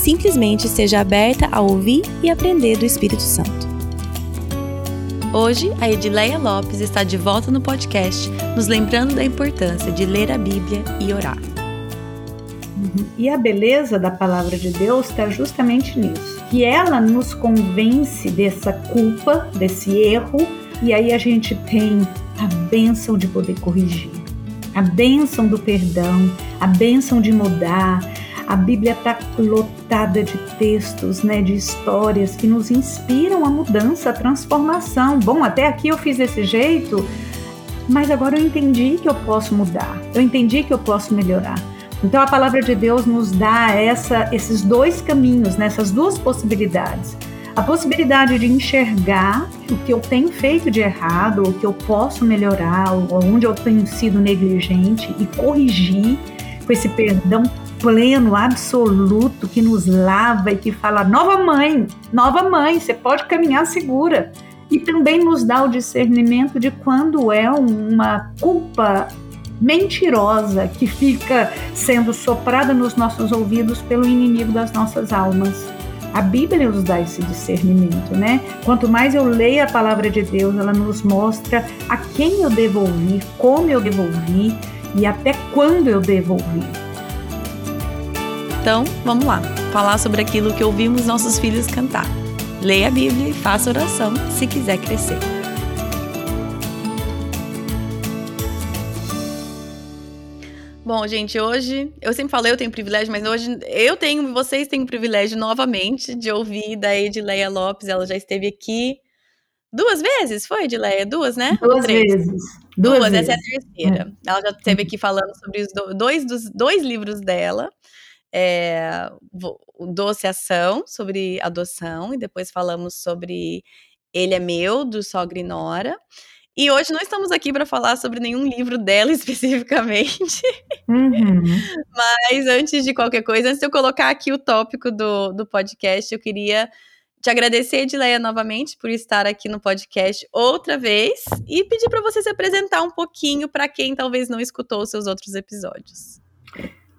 Simplesmente seja aberta a ouvir e aprender do Espírito Santo. Hoje, a Edileia Lopes está de volta no podcast, nos lembrando da importância de ler a Bíblia e orar. Uhum. E a beleza da palavra de Deus está justamente nisso. Que ela nos convence dessa culpa, desse erro, e aí a gente tem a bênção de poder corrigir, a bênção do perdão, a bênção de mudar. A Bíblia está lotada de textos, né, de histórias que nos inspiram a mudança, a transformação. Bom, até aqui eu fiz desse jeito, mas agora eu entendi que eu posso mudar, eu entendi que eu posso melhorar. Então a palavra de Deus nos dá essa, esses dois caminhos, né, essas duas possibilidades. A possibilidade de enxergar o que eu tenho feito de errado, o que eu posso melhorar, onde eu tenho sido negligente e corrigir com esse perdão pleno, absoluto, que nos lava e que fala: nova mãe, nova mãe, você pode caminhar segura. E também nos dá o discernimento de quando é uma culpa mentirosa que fica sendo soprada nos nossos ouvidos pelo inimigo das nossas almas. A Bíblia nos dá esse discernimento, né? Quanto mais eu leio a palavra de Deus, ela nos mostra a quem eu devo ouvir, como eu devo ouvir e até quando eu devo ouvir. Então, vamos lá, falar sobre aquilo que ouvimos nossos filhos cantar. Leia a Bíblia e faça oração se quiser crescer. Bom, gente, hoje eu sempre falei eu tenho privilégio, mas hoje eu tenho, vocês têm o privilégio novamente de ouvir da Edileia Lopes. Ela já esteve aqui duas vezes, foi, Edileia? Duas, né? Duas vezes. Duas, duas vezes. essa é a terceira. É. Ela já esteve aqui falando sobre os dois dos dois livros dela. É, o Doce Ação, sobre adoção, e depois falamos sobre Ele é Meu, do Sogra e Nora. E hoje não estamos aqui para falar sobre nenhum livro dela especificamente. Uhum. Mas antes de qualquer coisa, antes de eu colocar aqui o tópico do, do podcast, eu queria te agradecer, Edileia, novamente por estar aqui no podcast outra vez e pedir para você se apresentar um pouquinho para quem talvez não escutou os seus outros episódios.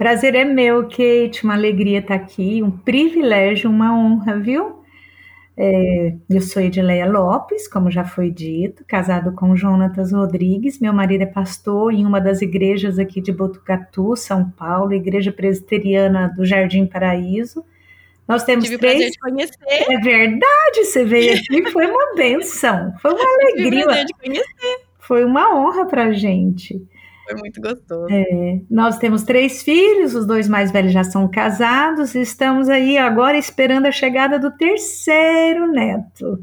Prazer é meu, Kate, uma alegria estar aqui, um privilégio, uma honra, viu? É, eu sou Edileia Lopes, como já foi dito, casado com Jonatas Rodrigues. Meu marido é pastor em uma das igrejas aqui de Botucatu, São Paulo, Igreja Presbiteriana do Jardim Paraíso. Nós temos Tive três. prazer de conhecer. É verdade, você veio aqui, foi uma benção, foi uma alegria. Tive prazer de conhecer. Foi uma honra para gente. Foi muito gostoso. É, nós temos três filhos, os dois mais velhos já são casados, e estamos aí agora esperando a chegada do terceiro neto.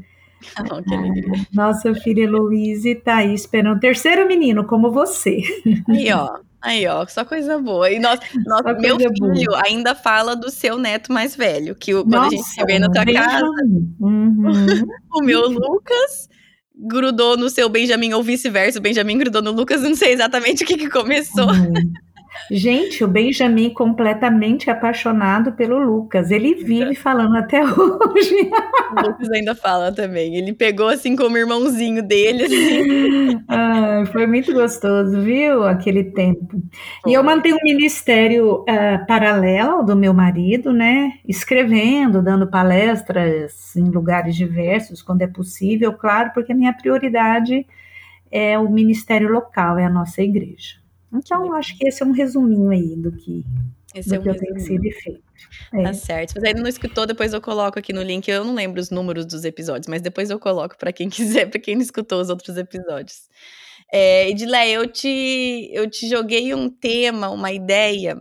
Oh, que alegria. Ah, nossa filha Heloíse está aí esperando o terceiro menino, como você. Aí, ó. Aí, ó, só coisa boa. E nós, nós meu filho boa. ainda fala do seu neto mais velho, que quando Nossa, a gente se vê na tua casa, uhum. o meu Lucas grudou no seu Benjamin ou vice-versa, o Benjamin grudou no Lucas, não sei exatamente o que, que começou. Uhum. Gente, o Benjamin completamente apaixonado pelo Lucas. Ele vive falando até hoje. O Lucas ainda fala também. Ele pegou assim como irmãozinho dele. Assim. Ah, foi muito gostoso, viu? Aquele tempo. E eu mantenho um ministério uh, paralelo do meu marido, né? Escrevendo, dando palestras em lugares diversos, quando é possível, claro, porque a minha prioridade é o ministério local, é a nossa igreja. Então, acho que esse é um resuminho aí do que, esse do é um que eu tenho sido feito. É. Tá certo. Se você ainda não escutou, depois eu coloco aqui no link. Eu não lembro os números dos episódios, mas depois eu coloco para quem quiser, para quem não escutou os outros episódios. É, Edilé, eu te, eu te joguei um tema, uma ideia,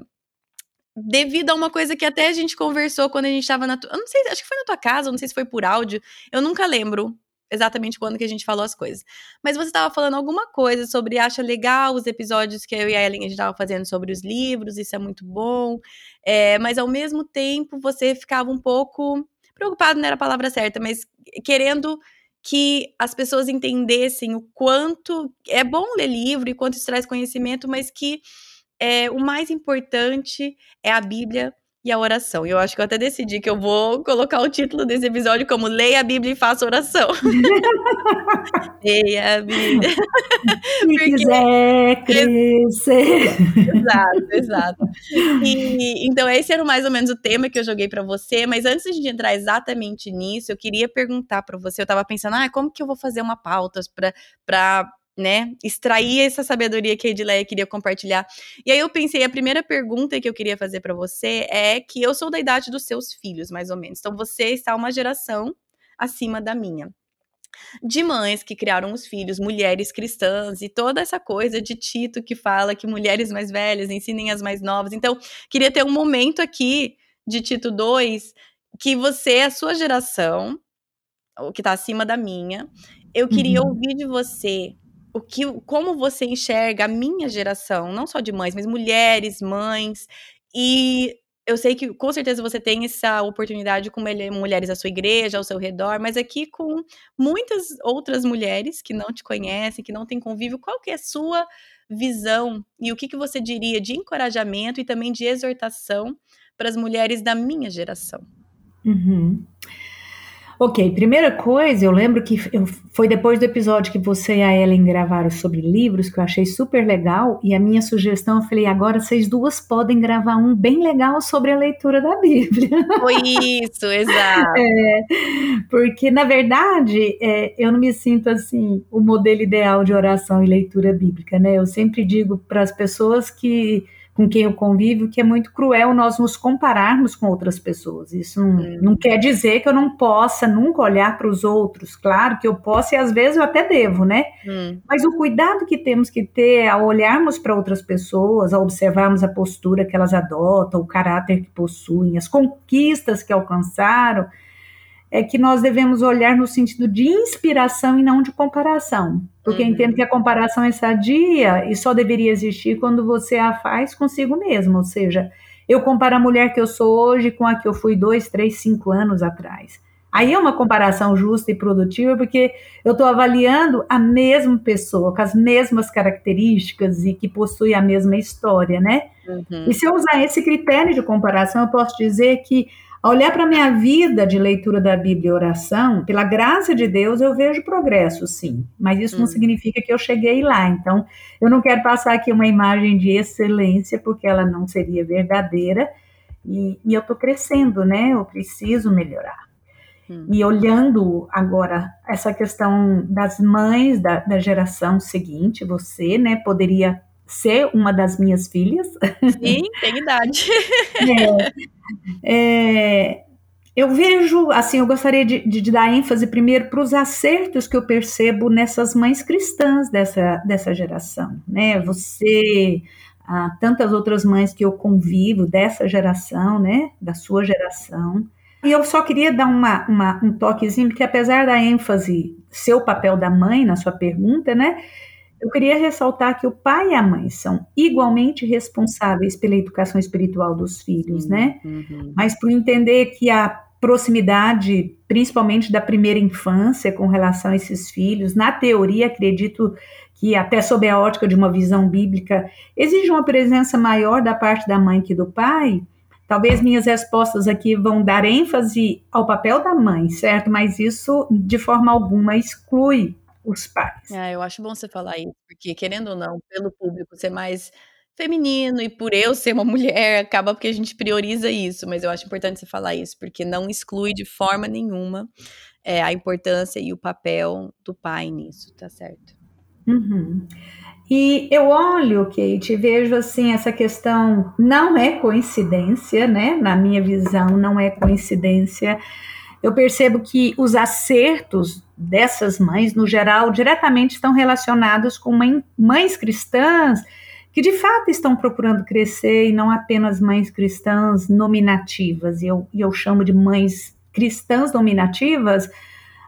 devido a uma coisa que até a gente conversou quando a gente estava na. Tu... Eu não sei, acho que foi na tua casa, não sei se foi por áudio. Eu nunca lembro exatamente quando que a gente falou as coisas. Mas você estava falando alguma coisa sobre acha legal os episódios que eu e a Ellen a gente estava fazendo sobre os livros, isso é muito bom. É, mas ao mesmo tempo você ficava um pouco preocupado não era a palavra certa, mas querendo que as pessoas entendessem o quanto é bom ler livro e quanto isso traz conhecimento, mas que é, o mais importante é a Bíblia e a oração. E eu acho que eu até decidi que eu vou colocar o título desse episódio como Leia a Bíblia e faça oração. Leia a Bíblia. Se Porque... quiser crescer. Exato, exato. E, então, esse era mais ou menos o tema que eu joguei para você. Mas antes de entrar exatamente nisso, eu queria perguntar para você. Eu estava pensando, ah, como que eu vou fazer uma pauta para né, extrair essa sabedoria que a Edileia queria compartilhar. E aí eu pensei, a primeira pergunta que eu queria fazer para você é que eu sou da idade dos seus filhos, mais ou menos. Então você está uma geração acima da minha. De mães que criaram os filhos, mulheres cristãs e toda essa coisa de Tito que fala que mulheres mais velhas ensinem as mais novas. Então, queria ter um momento aqui de Tito 2 que você, a sua geração, o que está acima da minha, eu queria uhum. ouvir de você o que, como você enxerga a minha geração, não só de mães, mas mulheres, mães, e eu sei que com certeza você tem essa oportunidade com mulheres da sua igreja, ao seu redor, mas aqui com muitas outras mulheres que não te conhecem, que não têm convívio, qual que é a sua visão e o que, que você diria de encorajamento e também de exortação para as mulheres da minha geração? Uhum. Ok, primeira coisa, eu lembro que eu, foi depois do episódio que você e a Ellen gravaram sobre livros, que eu achei super legal, e a minha sugestão, eu falei, agora vocês duas podem gravar um bem legal sobre a leitura da Bíblia. Foi isso, exato. É, porque, na verdade, é, eu não me sinto assim, o modelo ideal de oração e leitura bíblica, né? Eu sempre digo para as pessoas que com quem eu convivo que é muito cruel nós nos compararmos com outras pessoas. Isso não, hum. não quer dizer que eu não possa nunca olhar para os outros. Claro que eu posso e às vezes eu até devo, né? Hum. Mas o cuidado que temos que ter ao olharmos para outras pessoas, ao observarmos a postura que elas adotam, o caráter que possuem, as conquistas que alcançaram, é que nós devemos olhar no sentido de inspiração e não de comparação. Porque uhum. entendo que a comparação é sadia e só deveria existir quando você a faz consigo mesmo. Ou seja, eu comparo a mulher que eu sou hoje com a que eu fui dois, três, cinco anos atrás. Aí é uma comparação justa e produtiva, porque eu estou avaliando a mesma pessoa, com as mesmas características e que possui a mesma história, né? Uhum. E se eu usar esse critério de comparação, eu posso dizer que ao olhar para a minha vida de leitura da Bíblia e oração, pela graça de Deus, eu vejo progresso, sim. Mas isso hum. não significa que eu cheguei lá. Então, eu não quero passar aqui uma imagem de excelência, porque ela não seria verdadeira. E, e eu estou crescendo, né? Eu preciso melhorar. Hum. E olhando agora essa questão das mães da, da geração seguinte, você, né, poderia ser uma das minhas filhas. Sim, tem idade. é, é, eu vejo, assim, eu gostaria de, de, dar ênfase primeiro para os acertos que eu percebo nessas mães cristãs dessa, dessa geração, né? Você, ah, tantas outras mães que eu convivo dessa geração, né? Da sua geração. E eu só queria dar uma, uma, um toquezinho, porque apesar da ênfase ser o papel da mãe na sua pergunta, né? Eu queria ressaltar que o pai e a mãe são igualmente responsáveis pela educação espiritual dos filhos, uhum, né? Uhum. Mas por entender que a proximidade, principalmente da primeira infância, com relação a esses filhos, na teoria, acredito que até sob a ótica de uma visão bíblica, exige uma presença maior da parte da mãe que do pai. Talvez minhas respostas aqui vão dar ênfase ao papel da mãe, certo? Mas isso, de forma alguma, exclui os pais. Ah, eu acho bom você falar isso, porque querendo ou não, pelo público ser mais feminino e por eu ser uma mulher, acaba porque a gente prioriza isso, mas eu acho importante você falar isso, porque não exclui de forma nenhuma é, a importância e o papel do pai nisso, tá certo? Uhum. E eu olho, Kate, e vejo assim, essa questão não é coincidência, né? Na minha visão, não é coincidência eu percebo que os acertos dessas mães, no geral, diretamente estão relacionados com mãe, mães cristãs que de fato estão procurando crescer e não apenas mães cristãs nominativas. E eu, eu chamo de mães cristãs nominativas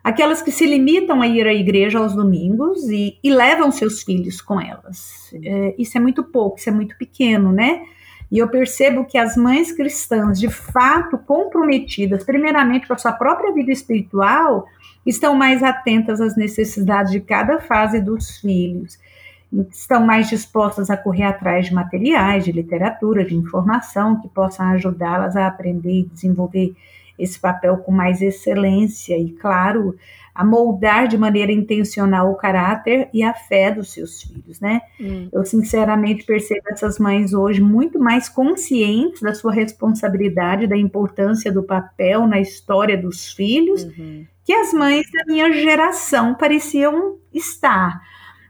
aquelas que se limitam a ir à igreja aos domingos e, e levam seus filhos com elas. É, isso é muito pouco, isso é muito pequeno, né? E eu percebo que as mães cristãs, de fato comprometidas, primeiramente com a sua própria vida espiritual, estão mais atentas às necessidades de cada fase dos filhos, estão mais dispostas a correr atrás de materiais, de literatura, de informação que possam ajudá-las a aprender e desenvolver esse papel com mais excelência e, claro, a moldar de maneira intencional o caráter e a fé dos seus filhos, né? Hum. Eu sinceramente percebo essas mães hoje muito mais conscientes da sua responsabilidade, da importância do papel na história dos filhos, uhum. que as mães da minha geração pareciam estar.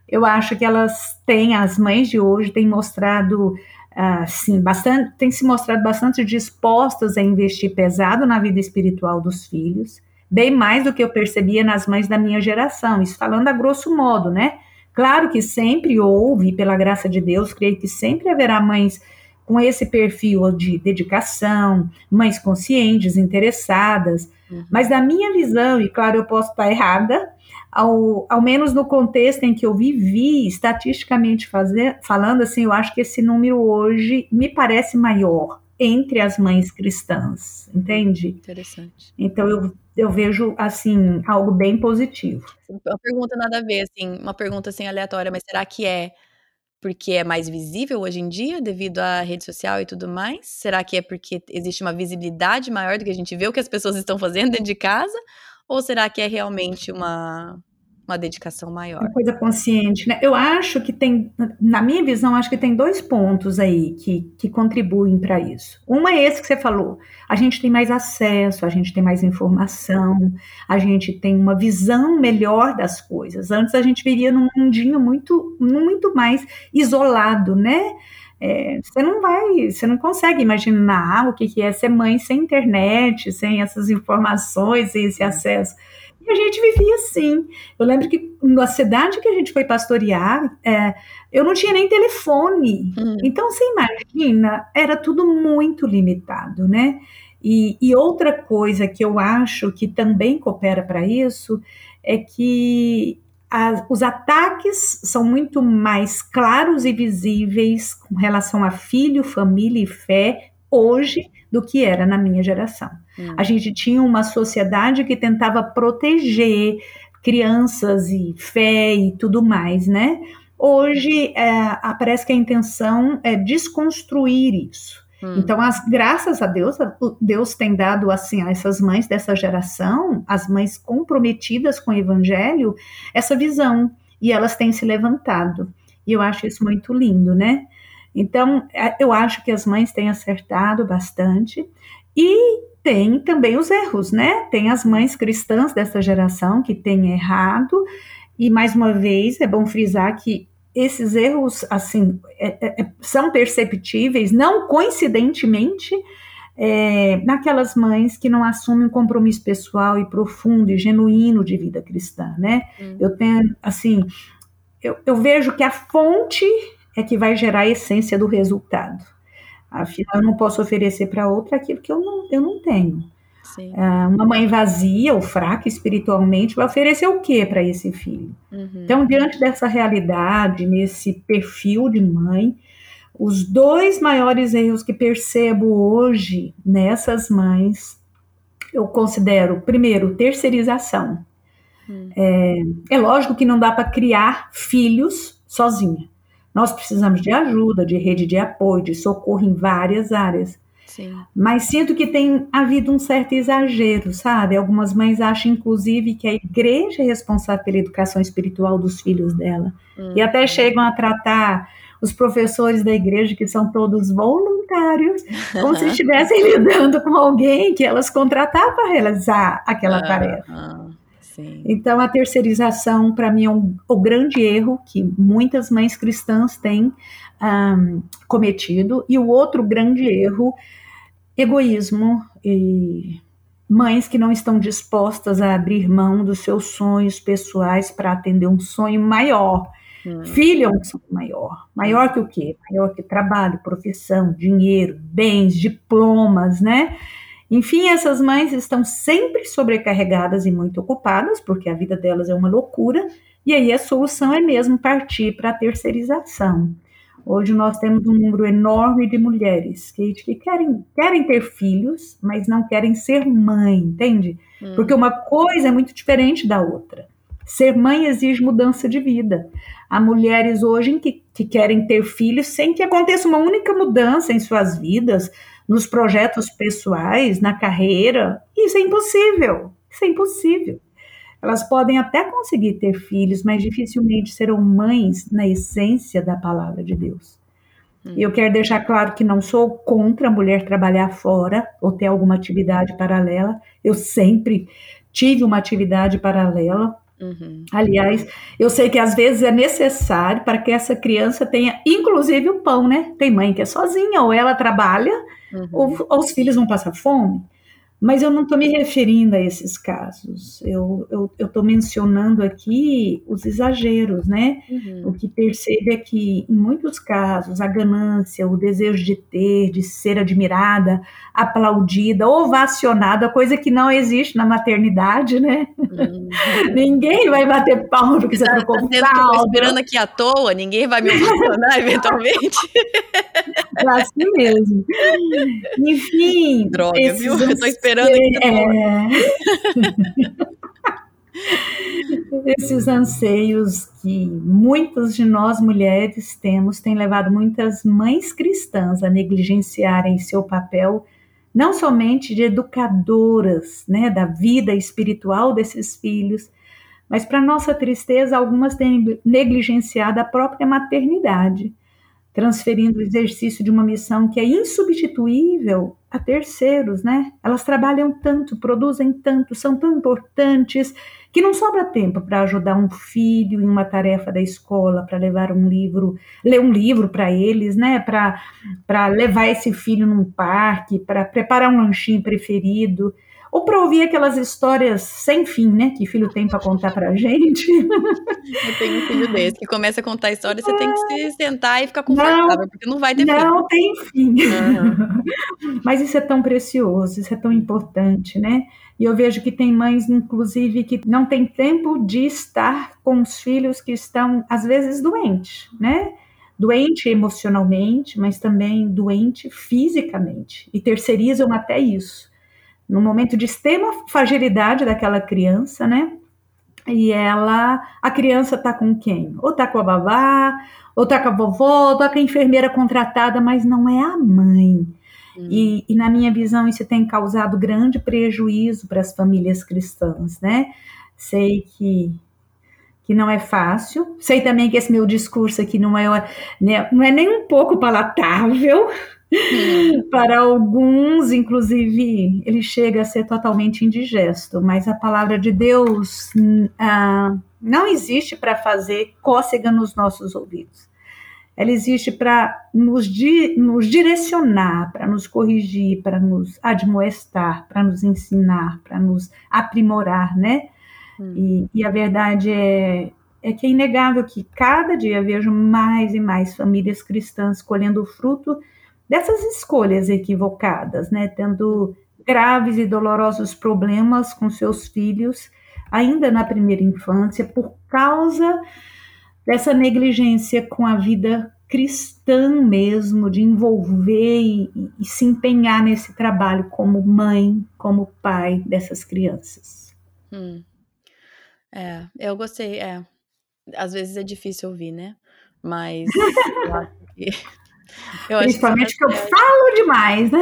Eu acho que elas têm, as mães de hoje têm mostrado assim, bastante, têm se mostrado bastante dispostas a investir pesado na vida espiritual dos filhos bem mais do que eu percebia nas mães da minha geração, isso falando a grosso modo, né? Claro que sempre houve, pela graça de Deus, creio que sempre haverá mães com esse perfil de dedicação, mães conscientes, interessadas, uhum. mas da minha visão, e claro, eu posso estar errada, ao, ao menos no contexto em que eu vivi, estatisticamente fazer, falando assim, eu acho que esse número hoje me parece maior entre as mães cristãs, entende? Interessante. Então eu eu vejo assim algo bem positivo. Uma pergunta nada a ver, assim, uma pergunta assim aleatória, mas será que é porque é mais visível hoje em dia devido à rede social e tudo mais? Será que é porque existe uma visibilidade maior do que a gente vê o que as pessoas estão fazendo dentro de casa? Ou será que é realmente uma uma dedicação maior. Uma coisa consciente, né? Eu acho que tem, na minha visão, acho que tem dois pontos aí que, que contribuem para isso. Um é esse que você falou. A gente tem mais acesso, a gente tem mais informação, a gente tem uma visão melhor das coisas. Antes a gente viria num mundinho muito, muito mais isolado, né? É, você não vai, você não consegue imaginar o que, que é ser mãe sem internet, sem essas informações, sem esse acesso a gente vivia assim. Eu lembro que na cidade que a gente foi pastorear, é, eu não tinha nem telefone. Hum. Então, você imagina, era tudo muito limitado, né? E, e outra coisa que eu acho que também coopera para isso é que as, os ataques são muito mais claros e visíveis com relação a filho, família e fé hoje do que era na minha geração. Hum. A gente tinha uma sociedade que tentava proteger crianças e fé e tudo mais, né? Hoje é, parece que a intenção é desconstruir isso. Hum. Então, as graças a Deus, Deus tem dado assim a essas mães dessa geração, as mães comprometidas com o evangelho, essa visão e elas têm se levantado. E eu acho isso muito lindo, né? Então, é, eu acho que as mães têm acertado bastante e tem também os erros, né? Tem as mães cristãs dessa geração que têm errado, e mais uma vez é bom frisar que esses erros, assim, é, é, é são perceptíveis, não coincidentemente, é, naquelas mães que não assumem um compromisso pessoal e profundo e genuíno de vida cristã, né? Hum. Eu tenho, assim, eu, eu vejo que a fonte é que vai gerar a essência do resultado. Afinal, eu não posso oferecer para outra aquilo que eu não, eu não tenho. Ah, uma mãe vazia ou fraca espiritualmente vai oferecer o que para esse filho? Uhum. Então, diante dessa realidade, nesse perfil de mãe, os dois maiores erros que percebo hoje nessas mães, eu considero, primeiro, terceirização. Uhum. É, é lógico que não dá para criar filhos sozinha. Nós precisamos de ajuda, de rede de apoio, de socorro em várias áreas. Sim. Mas sinto que tem havido um certo exagero, sabe? Algumas mães acham, inclusive, que a igreja é responsável pela educação espiritual dos filhos dela. Uhum. E até chegam a tratar os professores da igreja, que são todos voluntários, como se estivessem lidando com alguém que elas contrataram para realizar aquela tarefa. Sim. Então, a terceirização, para mim, é um, o grande erro que muitas mães cristãs têm um, cometido. E o outro grande erro, egoísmo e mães que não estão dispostas a abrir mão dos seus sonhos pessoais para atender um sonho maior. Hum. Filho é um sonho maior. Maior que o quê? Maior que trabalho, profissão, dinheiro, bens, diplomas, né? Enfim, essas mães estão sempre sobrecarregadas e muito ocupadas, porque a vida delas é uma loucura, e aí a solução é mesmo partir para a terceirização. Hoje nós temos um número enorme de mulheres que, que querem, querem ter filhos, mas não querem ser mãe, entende? Hum. Porque uma coisa é muito diferente da outra. Ser mãe exige mudança de vida. Há mulheres hoje que, que querem ter filhos sem que aconteça uma única mudança em suas vidas, nos projetos pessoais, na carreira. Isso é impossível. Isso é impossível. Elas podem até conseguir ter filhos, mas dificilmente serão mães na essência da palavra de Deus. Hum. Eu quero deixar claro que não sou contra a mulher trabalhar fora ou ter alguma atividade paralela. Eu sempre tive uma atividade paralela. Uhum. Aliás, eu sei que às vezes é necessário para que essa criança tenha, inclusive, o pão, né? Tem mãe que é sozinha, ou ela trabalha, uhum. ou, ou os filhos vão passar fome. Mas eu não estou me referindo a esses casos. Eu estou mencionando aqui os exageros, né? Uhum. O que percebe é que, em muitos casos, a ganância, o desejo de ter, de ser admirada, aplaudida, ovacionada, coisa que não existe na maternidade, né? Uhum. ninguém vai bater palma porque você trocou tá, tá tá esperando aqui à toa, ninguém vai me ovacionar eventualmente. É assim mesmo. Enfim. Droga, viu? Eu tô esperando esperando aqui. É... Esses anseios que muitas de nós mulheres temos têm levado muitas mães cristãs a negligenciarem seu papel, não somente de educadoras né, da vida espiritual desses filhos, mas, para nossa tristeza, algumas têm negligenciado a própria maternidade transferindo o exercício de uma missão que é insubstituível a terceiros, né? Elas trabalham tanto, produzem tanto, são tão importantes que não sobra tempo para ajudar um filho em uma tarefa da escola, para levar um livro, ler um livro para eles, né? Para levar esse filho num parque, para preparar um lanchinho preferido ou para ouvir aquelas histórias sem fim, né, que filho tem para contar para gente. Eu tenho um filho desse que começa a contar a história, você é. tem que se sentar e ficar confortável, não, porque não vai ter não fim. Não tem fim. Uhum. Mas isso é tão precioso, isso é tão importante, né? E eu vejo que tem mães, inclusive, que não tem tempo de estar com os filhos que estão, às vezes, doentes, né? Doente emocionalmente, mas também doente fisicamente. E terceirizam até isso no momento de extrema fragilidade daquela criança, né? E ela, a criança tá com quem? Ou tá com a babá, ou tá com a vovó, ou tá com a enfermeira contratada, mas não é a mãe. Hum. E, e, na minha visão, isso tem causado grande prejuízo para as famílias cristãs, né? Sei que, que não é fácil, sei também que esse meu discurso aqui não é, né, não é nem um pouco palatável, Para alguns, inclusive, ele chega a ser totalmente indigesto, mas a palavra de Deus ah, não existe para fazer cócega nos nossos ouvidos. Ela existe para nos, di nos direcionar, para nos corrigir, para nos admoestar, para nos ensinar, para nos aprimorar, né? Hum. E, e a verdade é, é que é inegável que cada dia vejo mais e mais famílias cristãs colhendo o fruto dessas escolhas equivocadas, né? Tendo graves e dolorosos problemas com seus filhos ainda na primeira infância por causa dessa negligência com a vida cristã mesmo, de envolver e, e, se empenhar nesse trabalho como mãe, como pai dessas crianças. Hum. É, eu gostei, é. Às vezes é difícil ouvir, né? Mas eu acho que eu Principalmente que, tá que eu falo demais, né?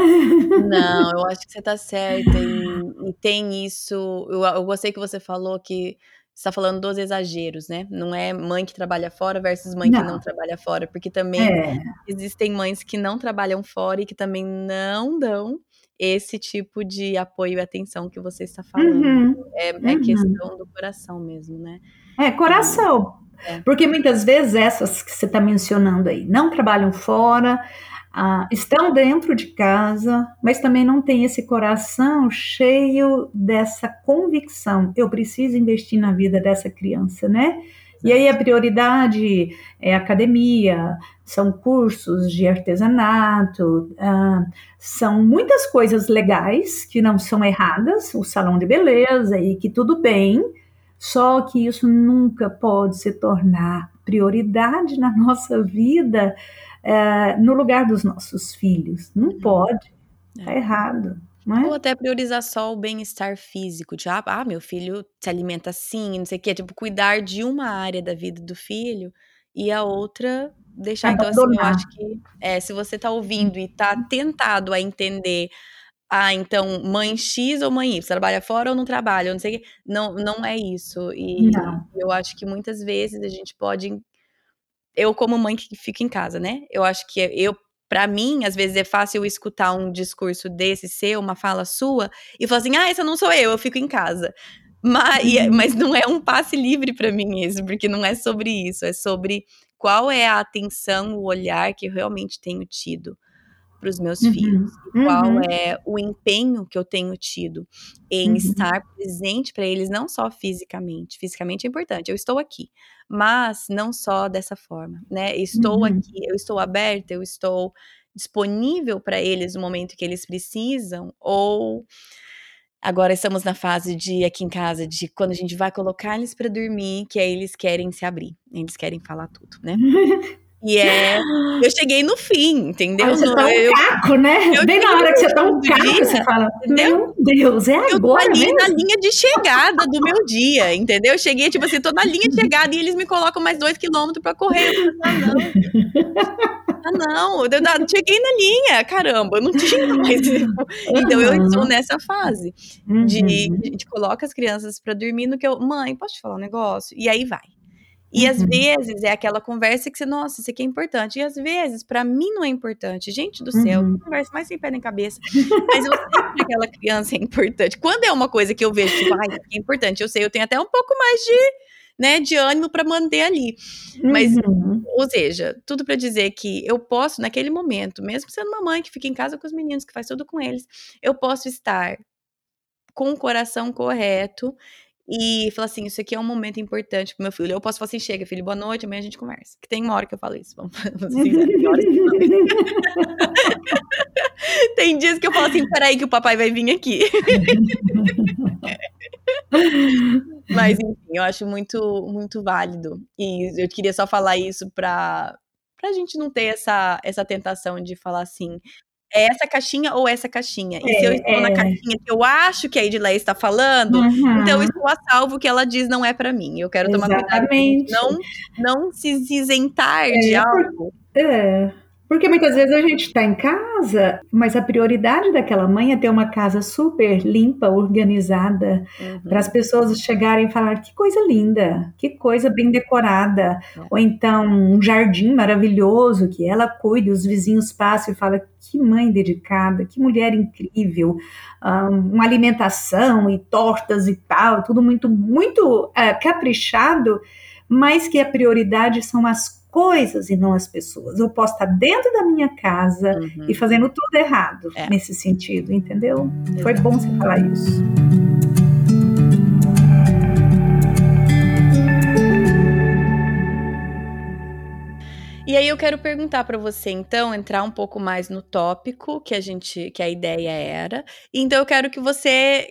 Não, eu acho que você tá certa. E, e tem isso. Eu, eu gostei que você falou que você está falando dos exageros, né? Não é mãe que trabalha fora versus mãe não. que não trabalha fora, porque também é. existem mães que não trabalham fora e que também não dão esse tipo de apoio e atenção que você está falando. Uhum. É, é uhum. questão do coração mesmo, né? É, coração. É. Porque muitas vezes essas que você está mencionando aí não trabalham fora, ah, estão dentro de casa, mas também não tem esse coração cheio dessa convicção. Eu preciso investir na vida dessa criança, né? E aí a prioridade é academia, são cursos de artesanato, ah, são muitas coisas legais que não são erradas, o salão de beleza e que tudo bem, só que isso nunca pode se tornar prioridade na nossa vida é, no lugar dos nossos filhos. Não uhum. pode, está é. errado. É? Ou até priorizar só o bem-estar físico, de ah, ah, meu filho se alimenta assim, não sei o quê, tipo, cuidar de uma área da vida do filho e a outra deixar. Então, assim, eu acho que é, se você tá ouvindo e tá tentado a entender ah, então, mãe X ou mãe Y, trabalha fora ou não trabalha, não sei. Não, não é isso. E não. eu acho que muitas vezes a gente pode. Eu, como mãe que fica em casa, né? Eu acho que eu, para mim, às vezes é fácil eu escutar um discurso desse seu, uma fala sua, e falar assim: ah, essa não sou eu, eu fico em casa. Mas, uhum. mas não é um passe livre para mim isso, porque não é sobre isso, é sobre qual é a atenção, o olhar que eu realmente tenho tido para os meus uhum, filhos, qual uhum. é o empenho que eu tenho tido em uhum. estar presente para eles, não só fisicamente. Fisicamente é importante, eu estou aqui, mas não só dessa forma, né? Estou uhum. aqui, eu estou aberta, eu estou disponível para eles no momento que eles precisam, ou agora estamos na fase de aqui em casa de quando a gente vai colocar eles para dormir, que aí eles querem se abrir, eles querem falar tudo, né? E é. Eu cheguei no fim, entendeu? Aí você tá um eu, caco, né? Bem na hora que você tá um caco, dia, você fala, entendeu? meu Deus, é eu agora Eu tô ali na linha de chegada do meu dia, entendeu? Eu cheguei, tipo assim, tô na linha de chegada e eles me colocam mais dois quilômetros pra correr. Eu ah, não. Ah, não, eu cheguei na linha, caramba, eu não tinha mais. Então eu estou nessa fase de uhum. a gente coloca as crianças para dormir no que eu, mãe, posso te falar um negócio? E aí vai. E uhum. às vezes é aquela conversa que você, nossa, isso aqui é importante. E às vezes, para mim, não é importante. Gente do céu, uhum. conversa mais sem pé nem cabeça. Mas eu sei que aquela criança é importante. Quando é uma coisa que eu vejo, tipo, ai, é importante, eu sei, eu tenho até um pouco mais de, né, de ânimo para manter ali. Mas, uhum. ou seja, tudo para dizer que eu posso, naquele momento, mesmo sendo uma mãe que fica em casa com os meninos, que faz tudo com eles, eu posso estar com o coração correto e fala assim: Isso aqui é um momento importante pro meu filho. Eu posso falar assim: chega, filho, boa noite, amanhã a gente conversa. Que tem uma hora que eu falo isso. Vamos, assim, tem dias que eu falo assim: peraí, que o papai vai vir aqui. Mas, enfim, eu acho muito, muito válido. E eu queria só falar isso para pra gente não ter essa, essa tentação de falar assim, é essa caixinha ou essa caixinha. E é, se eu estou é. na caixinha que eu acho que a Edileia está falando, uhum. então eu estou a salvo que ela diz não é para mim. Eu quero tomar Exatamente. cuidado não, não se isentar é, de algo. É. Porque muitas vezes a gente está em casa, mas a prioridade daquela mãe é ter uma casa super limpa, organizada, uhum. para as pessoas chegarem e falar que coisa linda, que coisa bem decorada, uhum. ou então um jardim maravilhoso que ela cuide, os vizinhos passam e falam que mãe dedicada, que mulher incrível, um, uma alimentação e tortas e tal, tudo muito muito uh, caprichado, mas que a prioridade são as coisas e não as pessoas. Eu posso estar dentro da minha casa uhum. e fazendo tudo errado é. nesse sentido, entendeu? Foi bom você falar isso. E aí eu quero perguntar para você então entrar um pouco mais no tópico que a gente que a ideia era. Então eu quero que você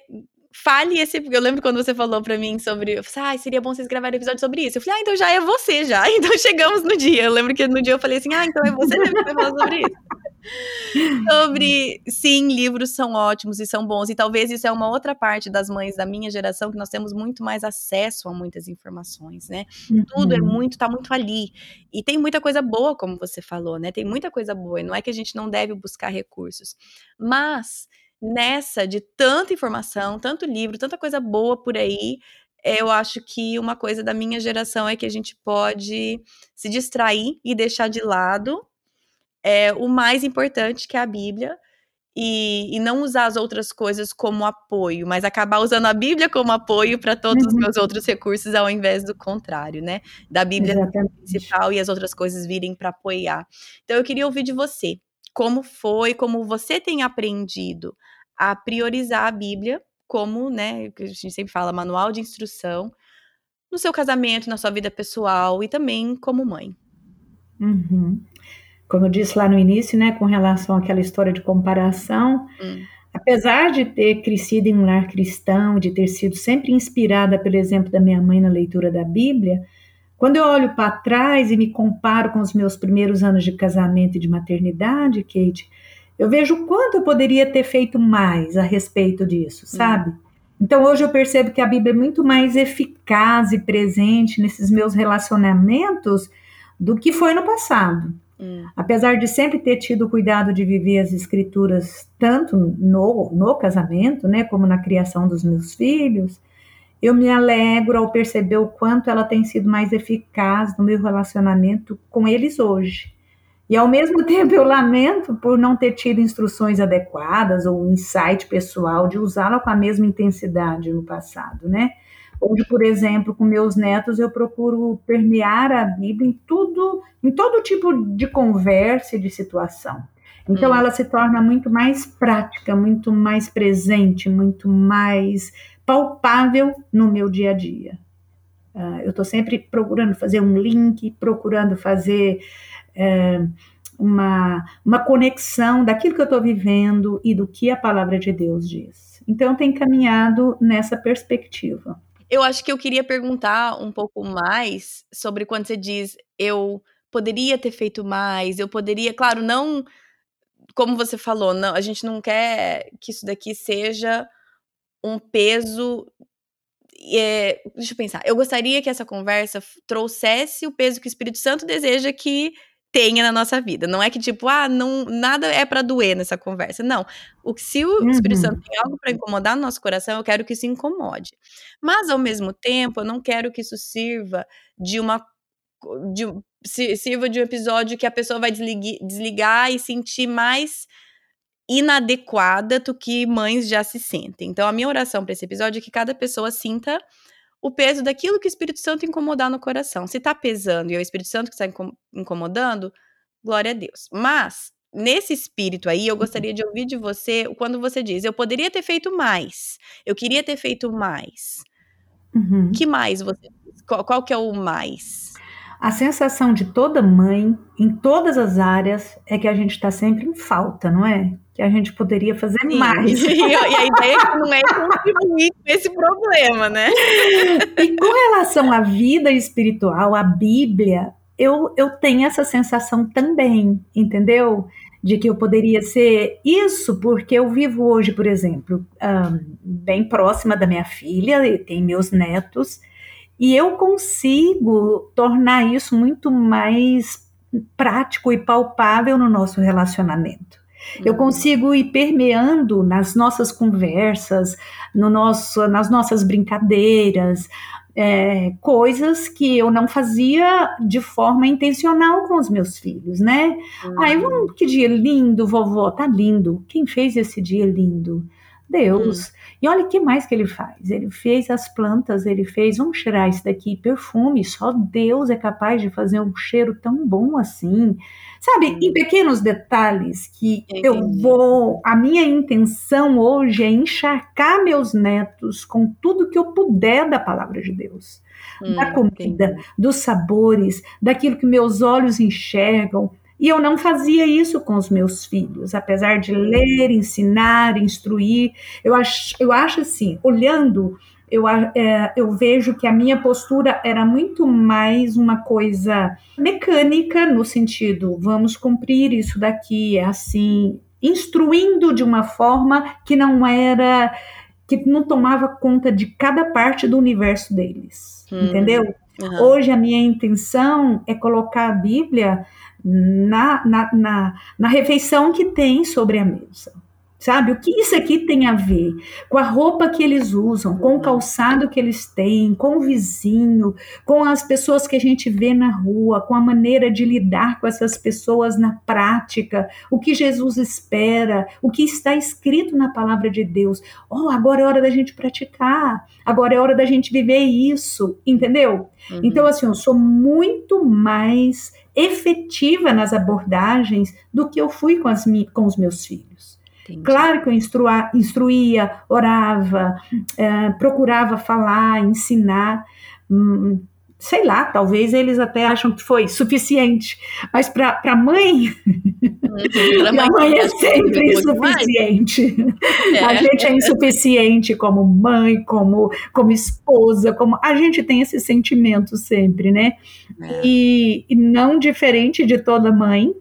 fale esse. Eu lembro quando você falou pra mim sobre. Ah, seria bom vocês gravarem episódio sobre isso. Eu falei, ah, então já é você já. Então chegamos no dia. Eu lembro que no dia eu falei assim, ah, então é você mesmo que vai falar sobre isso. sobre sim, livros são ótimos e são bons. E talvez isso é uma outra parte das mães da minha geração, que nós temos muito mais acesso a muitas informações, né? Uhum. Tudo é muito, tá muito ali. E tem muita coisa boa, como você falou, né? Tem muita coisa boa. E não é que a gente não deve buscar recursos. Mas nessa de tanta informação, tanto livro, tanta coisa boa por aí, eu acho que uma coisa da minha geração é que a gente pode se distrair e deixar de lado é, o mais importante, que é a Bíblia, e, e, não usar as outras coisas como apoio, mas acabar usando a Bíblia como apoio para todos uhum. os meus outros recursos, ao invés do contrário, né? Da Bíblia principal e as outras coisas virem para apoiar. Então, eu queria ouvir de você como foi, como você tem aprendido a priorizar a Bíblia como, né, que a gente sempre fala, manual de instrução no seu casamento, na sua vida pessoal e também como mãe. Uhum. Como eu disse lá no início, né, com relação àquela história de comparação, hum. apesar de ter crescido em um lar cristão, de ter sido sempre inspirada pelo exemplo da minha mãe na leitura da Bíblia, Quando eu olho para trás e me comparo com os meus primeiros anos de casamento e de maternidade, Kate, eu vejo o quanto eu poderia ter feito mais a respeito disso, sabe? Então hoje eu percebo que a Bíblia é muito mais eficaz e presente nesses meus relacionamentos do que foi no passado. Hum. Apesar de sempre ter tido cuidado de viver as escrituras tanto no, no casamento, né, como na criação dos meus filhos, eu me alegro ao perceber o quanto ela tem sido mais eficaz no meu relacionamento com eles hoje. E ao mesmo tempo eu lamento por não ter tido instruções adequadas ou insight pessoal de usá-la com a mesma intensidade no passado, né? Hoje, por exemplo, com meus netos, eu procuro permear a Bíblia em tudo, em todo tipo de conversa e de situação. Então, hum. ela se torna muito mais prática, muito mais presente, muito mais palpável no meu dia a dia. Uh, eu estou sempre procurando fazer um link, procurando fazer é, uma, uma conexão daquilo que eu estou vivendo e do que a palavra de Deus diz. Então, tem caminhado nessa perspectiva. Eu acho que eu queria perguntar um pouco mais sobre quando você diz eu poderia ter feito mais, eu poderia, claro, não como você falou, não, a gente não quer que isso daqui seja um peso. É, deixa eu pensar. Eu gostaria que essa conversa trouxesse o peso que o Espírito Santo deseja que tenha na nossa vida. Não é que tipo, ah, não, nada é para doer nessa conversa. Não. O que se o uhum. Espírito Santo tem algo para incomodar no nosso coração, eu quero que isso incomode. Mas ao mesmo tempo, eu não quero que isso sirva de uma de, sirva de um episódio que a pessoa vai desligar, desligar e sentir mais inadequada do que mães já se sentem. Então, a minha oração para esse episódio é que cada pessoa sinta o peso daquilo que o Espírito Santo incomodar no coração. Se tá pesando e é o Espírito Santo que está incomodando, glória a Deus. Mas, nesse espírito aí, eu uhum. gostaria de ouvir de você quando você diz: eu poderia ter feito mais, eu queria ter feito mais. Uhum. que mais você qual, qual que é o mais? A sensação de toda mãe, em todas as áreas, é que a gente está sempre em falta, não é? Que a gente poderia fazer Sim. mais. E, a ideia é que não é contribuir com esse problema, né? E com relação à vida espiritual, à Bíblia, eu, eu tenho essa sensação também, entendeu? De que eu poderia ser isso, porque eu vivo hoje, por exemplo, um, bem próxima da minha filha, e tem meus netos, e eu consigo tornar isso muito mais prático e palpável no nosso relacionamento. Uhum. Eu consigo ir permeando nas nossas conversas, no nosso, nas nossas brincadeiras, é, coisas que eu não fazia de forma intencional com os meus filhos, né? Uhum. Ai, um, que dia lindo, vovó, tá lindo. Quem fez esse dia lindo? Deus. Hum. E olha o que mais que ele faz. Ele fez as plantas, ele fez, vamos cheirar isso daqui, perfume. Só Deus é capaz de fazer um cheiro tão bom assim. Sabe, hum. em pequenos detalhes que Entendi. eu vou. A minha intenção hoje é encharcar meus netos com tudo que eu puder da palavra de Deus. Hum, da comida, entendi. dos sabores, daquilo que meus olhos enxergam, e eu não fazia isso com os meus filhos, apesar de ler, ensinar, instruir. Eu acho, eu acho assim, olhando, eu, é, eu vejo que a minha postura era muito mais uma coisa mecânica, no sentido, vamos cumprir isso daqui, é assim, instruindo de uma forma que não era, que não tomava conta de cada parte do universo deles, hum. entendeu? Uhum. Hoje a minha intenção é colocar a Bíblia na, na, na, na refeição que tem sobre a mesa. Sabe? O que isso aqui tem a ver com a roupa que eles usam, com o calçado que eles têm, com o vizinho, com as pessoas que a gente vê na rua, com a maneira de lidar com essas pessoas na prática, o que Jesus espera, o que está escrito na palavra de Deus. Oh, agora é hora da gente praticar, agora é hora da gente viver isso, entendeu? Uhum. Então, assim, eu sou muito mais efetiva nas abordagens do que eu fui com, as, com os meus filhos. Entendi. Claro que eu instrua, instruía, orava, é, procurava falar, ensinar, hum, sei lá, talvez eles até acham que foi suficiente, mas para a mãe, uhum, a mãe é sempre insuficiente. É. A gente é insuficiente como mãe, como, como esposa, como a gente tem esse sentimento sempre, né? É. E, e não diferente de toda mãe,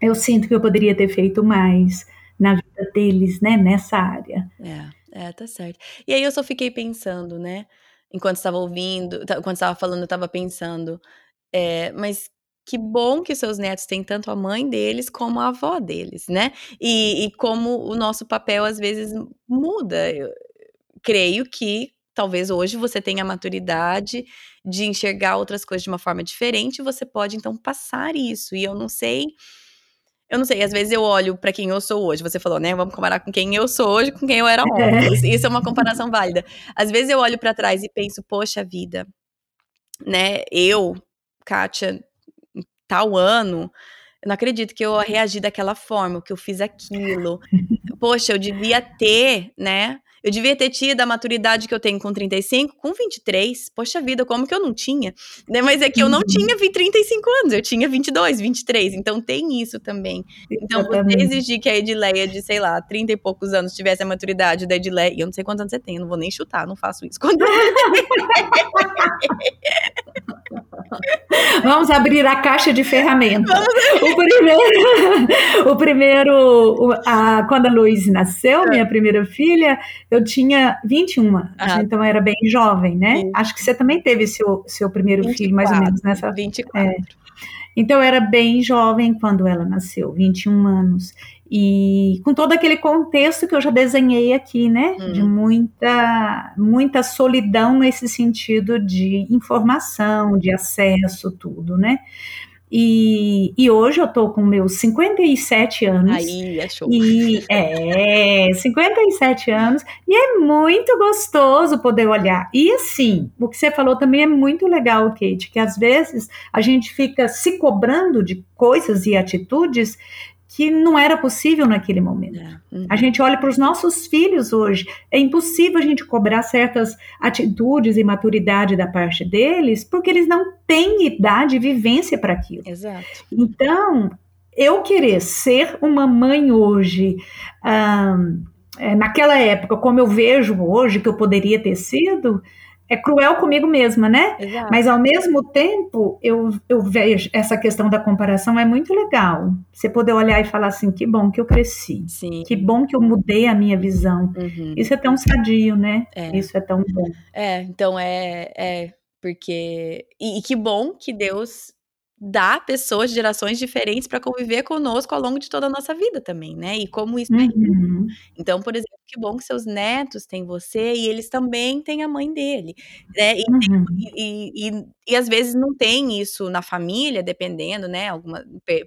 eu sinto que eu poderia ter feito mais na vida deles, né, nessa área. É, é, tá certo. E aí eu só fiquei pensando, né, enquanto estava ouvindo, enquanto estava falando, eu estava pensando, é, mas que bom que seus netos têm tanto a mãe deles como a avó deles, né? E, e como o nosso papel às vezes muda. Eu creio que talvez hoje você tenha a maturidade de enxergar outras coisas de uma forma diferente, você pode então passar isso. E eu não sei eu não sei, às vezes eu olho para quem eu sou hoje. Você falou, né? Vamos comparar com quem eu sou hoje com quem eu era ontem. É. Isso é uma comparação válida. Às vezes eu olho para trás e penso, poxa vida, né? Eu, Kátia, tal ano, eu não acredito que eu reagi daquela forma, que eu fiz aquilo. Poxa, eu devia ter, né? Eu devia ter tido a maturidade que eu tenho com 35, com 23. Poxa vida, como que eu não tinha? Né? Mas é que eu não uhum. tinha 35 anos, eu tinha 22, 23. Então tem isso também. Então você exigir que a Edileia de, sei lá, 30 e poucos anos tivesse a maturidade da Edileia, e eu não sei quantos anos você tem, eu não vou nem chutar, não faço isso. Quando... Vamos abrir a caixa de ferramentas. O primeiro, o primeiro a, quando a Luiz nasceu, minha primeira filha, eu tinha 21 anos, ah. então era bem jovem, né? Sim. Acho que você também teve seu, seu primeiro 24, filho, mais ou menos, nessa. 24. É. Então eu era bem jovem quando ela nasceu, 21 anos. E com todo aquele contexto que eu já desenhei aqui, né? Hum. De muita, muita solidão nesse sentido de informação, de acesso, tudo, né? E, e hoje eu tô com meus 57 anos. Aí, é show. E é, 57 anos. E é muito gostoso poder olhar. E assim, o que você falou também é muito legal, Kate, que às vezes a gente fica se cobrando de coisas e atitudes que não era possível naquele momento. É. Uhum. A gente olha para os nossos filhos hoje, é impossível a gente cobrar certas atitudes e maturidade da parte deles, porque eles não têm idade e vivência para aquilo. Exato. Então, eu querer ser uma mãe hoje, é, naquela época, como eu vejo hoje que eu poderia ter sido, é cruel comigo mesma, né? Exato. Mas ao mesmo tempo, eu, eu vejo essa questão da comparação é muito legal. Você poder olhar e falar assim, que bom que eu cresci. Sim. Que bom que eu mudei a minha visão. Uhum. Isso é tão sadio, né? É. Isso é tão bom. É, então é, é porque. E, e que bom que Deus dá pessoas de gerações diferentes para conviver conosco ao longo de toda a nossa vida também, né? E como isso é uhum. é Então, por exemplo, que bom que seus netos têm você e eles também têm a mãe dele, né? E, uhum. e, e, e, às vezes não tem isso na família, dependendo, né? Algumas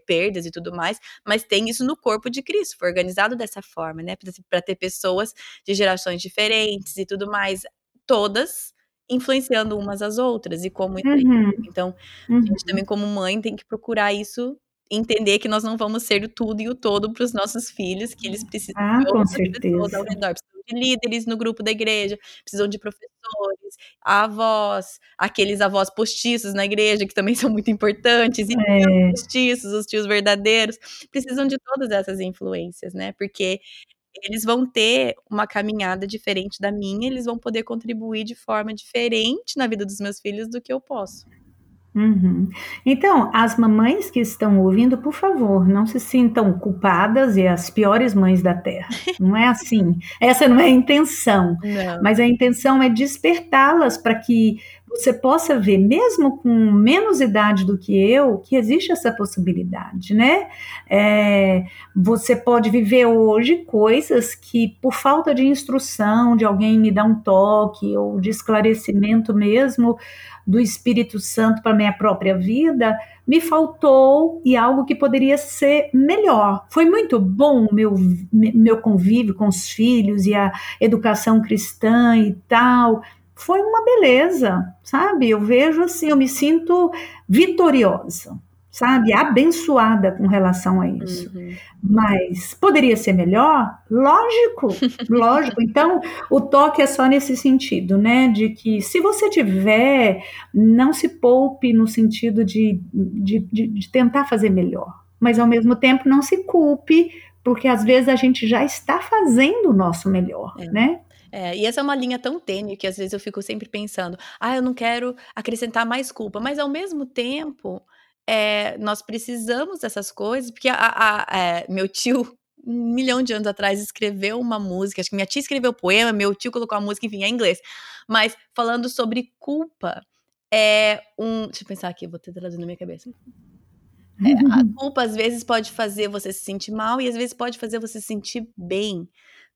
perdas e tudo mais, mas tem isso no corpo de Cristo, foi organizado dessa forma, né? Para ter pessoas de gerações diferentes e tudo mais, todas influenciando umas às outras e como uhum. então uhum. a gente uhum. também como mãe tem que procurar isso entender que nós não vamos ser o tudo e o todo para os nossos filhos que eles precisam ah, de outras pessoas ao redor precisam de líderes no grupo da igreja precisam de professores avós aqueles avós postiços na igreja que também são muito importantes e é. postiços os tios verdadeiros precisam de todas essas influências né porque eles vão ter uma caminhada diferente da minha, eles vão poder contribuir de forma diferente na vida dos meus filhos do que eu posso. Uhum. Então, as mamães que estão ouvindo, por favor, não se sintam culpadas e as piores mães da Terra. Não é assim. Essa não é a intenção. Não. Mas a intenção é despertá-las para que você possa ver, mesmo com menos idade do que eu, que existe essa possibilidade, né? É, você pode viver hoje coisas que, por falta de instrução, de alguém me dar um toque ou de esclarecimento mesmo do Espírito Santo para minha própria vida, me faltou e algo que poderia ser melhor. Foi muito bom o meu, meu convívio com os filhos e a educação cristã e tal foi uma beleza, sabe? Eu vejo assim, eu me sinto vitoriosa, sabe, abençoada com relação a isso. Uhum. Mas poderia ser melhor? Lógico, lógico. Então, o toque é só nesse sentido, né? De que se você tiver, não se poupe no sentido de, de, de, de tentar fazer melhor. Mas ao mesmo tempo não se culpe, porque às vezes a gente já está fazendo o nosso melhor, é. né? É, e essa é uma linha tão tênue que às vezes eu fico sempre pensando, ah, eu não quero acrescentar mais culpa, mas ao mesmo tempo, é, nós precisamos dessas coisas, porque a, a, a, é, meu tio, um milhão de anos atrás, escreveu uma música, acho que minha tia escreveu poema, meu tio colocou a música, enfim, é inglês, mas falando sobre culpa, é um. Deixa eu pensar aqui, vou ter traduzido na minha cabeça. É, a culpa às vezes pode fazer você se sentir mal e às vezes pode fazer você se sentir bem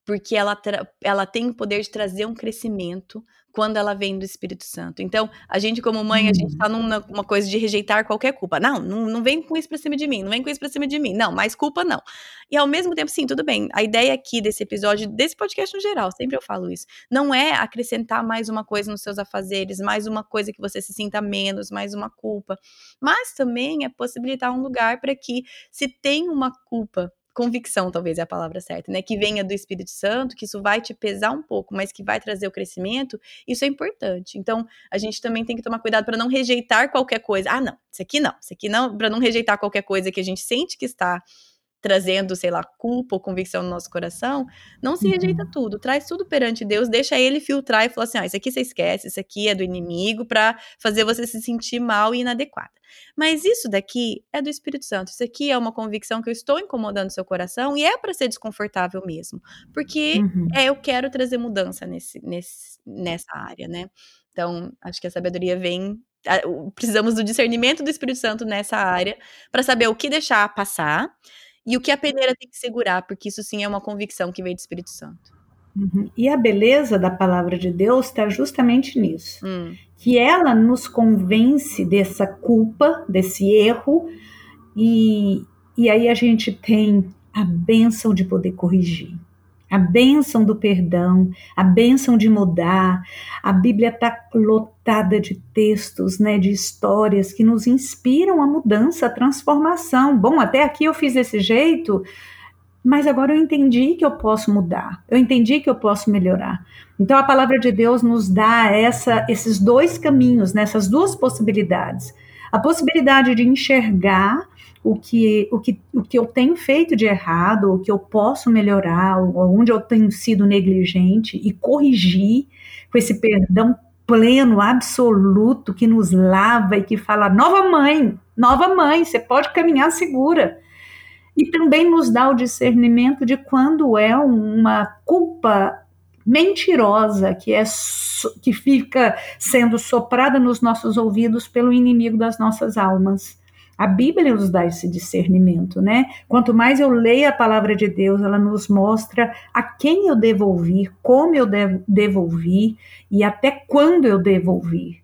porque ela, ela tem o poder de trazer um crescimento quando ela vem do Espírito Santo. Então, a gente, como mãe, a gente tá uhum. numa uma coisa de rejeitar qualquer culpa. Não, não, não vem com isso pra cima de mim, não vem com isso pra cima de mim. Não, mais culpa não. E ao mesmo tempo, sim, tudo bem. A ideia aqui desse episódio, desse podcast no geral, sempre eu falo isso, não é acrescentar mais uma coisa nos seus afazeres, mais uma coisa que você se sinta menos, mais uma culpa. Mas também é possibilitar um lugar para que, se tem uma culpa convicção, talvez é a palavra certa, né? Que venha do Espírito Santo, que isso vai te pesar um pouco, mas que vai trazer o crescimento, isso é importante. Então, a gente também tem que tomar cuidado para não rejeitar qualquer coisa. Ah, não, isso aqui não, isso aqui não, para não rejeitar qualquer coisa que a gente sente que está trazendo, sei lá, culpa ou convicção no nosso coração, não se rejeita uhum. tudo, traz tudo perante Deus, deixa ele filtrar e falar assim: ah, isso aqui você esquece, isso aqui é do inimigo para fazer você se sentir mal e inadequada. Mas isso daqui é do Espírito Santo, isso aqui é uma convicção que eu estou incomodando seu coração e é para ser desconfortável mesmo, porque uhum. é, eu quero trazer mudança nesse, nesse, nessa área, né? Então, acho que a sabedoria vem precisamos do discernimento do Espírito Santo nessa área para saber o que deixar passar e o que a peneira tem que segurar, porque isso sim é uma convicção que vem do Espírito Santo. Uhum. E a beleza da palavra de Deus está justamente nisso, hum. que ela nos convence dessa culpa, desse erro, e, e aí a gente tem a bênção de poder corrigir a bênção do perdão, a bênção de mudar. A Bíblia está lotada de textos, né, de histórias que nos inspiram a mudança, a transformação. Bom, até aqui eu fiz desse jeito, mas agora eu entendi que eu posso mudar, eu entendi que eu posso melhorar. Então a palavra de Deus nos dá essa, esses dois caminhos, nessas né, duas possibilidades. A possibilidade de enxergar o que, o, que, o que eu tenho feito de errado, o que eu posso melhorar, onde eu tenho sido negligente e corrigir com esse perdão pleno, absoluto, que nos lava e que fala: nova mãe, nova mãe, você pode caminhar segura. E também nos dá o discernimento de quando é uma culpa mentirosa que é que fica sendo soprada nos nossos ouvidos pelo inimigo das nossas almas. A Bíblia nos dá esse discernimento, né? Quanto mais eu leio a palavra de Deus, ela nos mostra a quem eu devo ouvir, como eu devo, devo ouvir e até quando eu devo ouvir.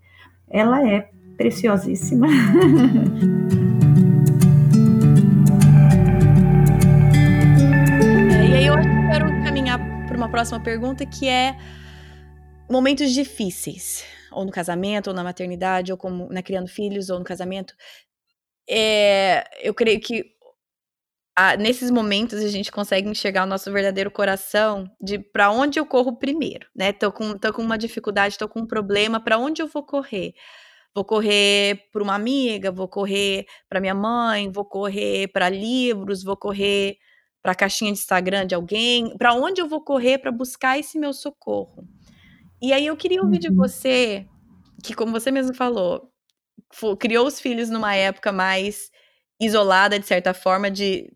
Ela é preciosíssima. É, e aí eu quero caminhar para uma próxima pergunta que é momentos difíceis, ou no casamento, ou na maternidade, ou como na né, criando filhos, ou no casamento, é, eu creio que ah, nesses momentos a gente consegue enxergar o nosso verdadeiro coração de para onde eu corro primeiro, né? Tô com, tô com uma dificuldade, tô com um problema, para onde eu vou correr? Vou correr para uma amiga, vou correr para minha mãe, vou correr para livros, vou correr para a caixinha de Instagram de alguém, para onde eu vou correr para buscar esse meu socorro? E aí eu queria ouvir de uhum. você, que como você mesmo falou, criou os filhos numa época mais isolada, de certa forma, de,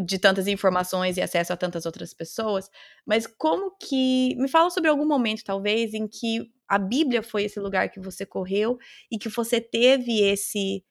de tantas informações e acesso a tantas outras pessoas, mas como que. Me fala sobre algum momento, talvez, em que a Bíblia foi esse lugar que você correu e que você teve esse,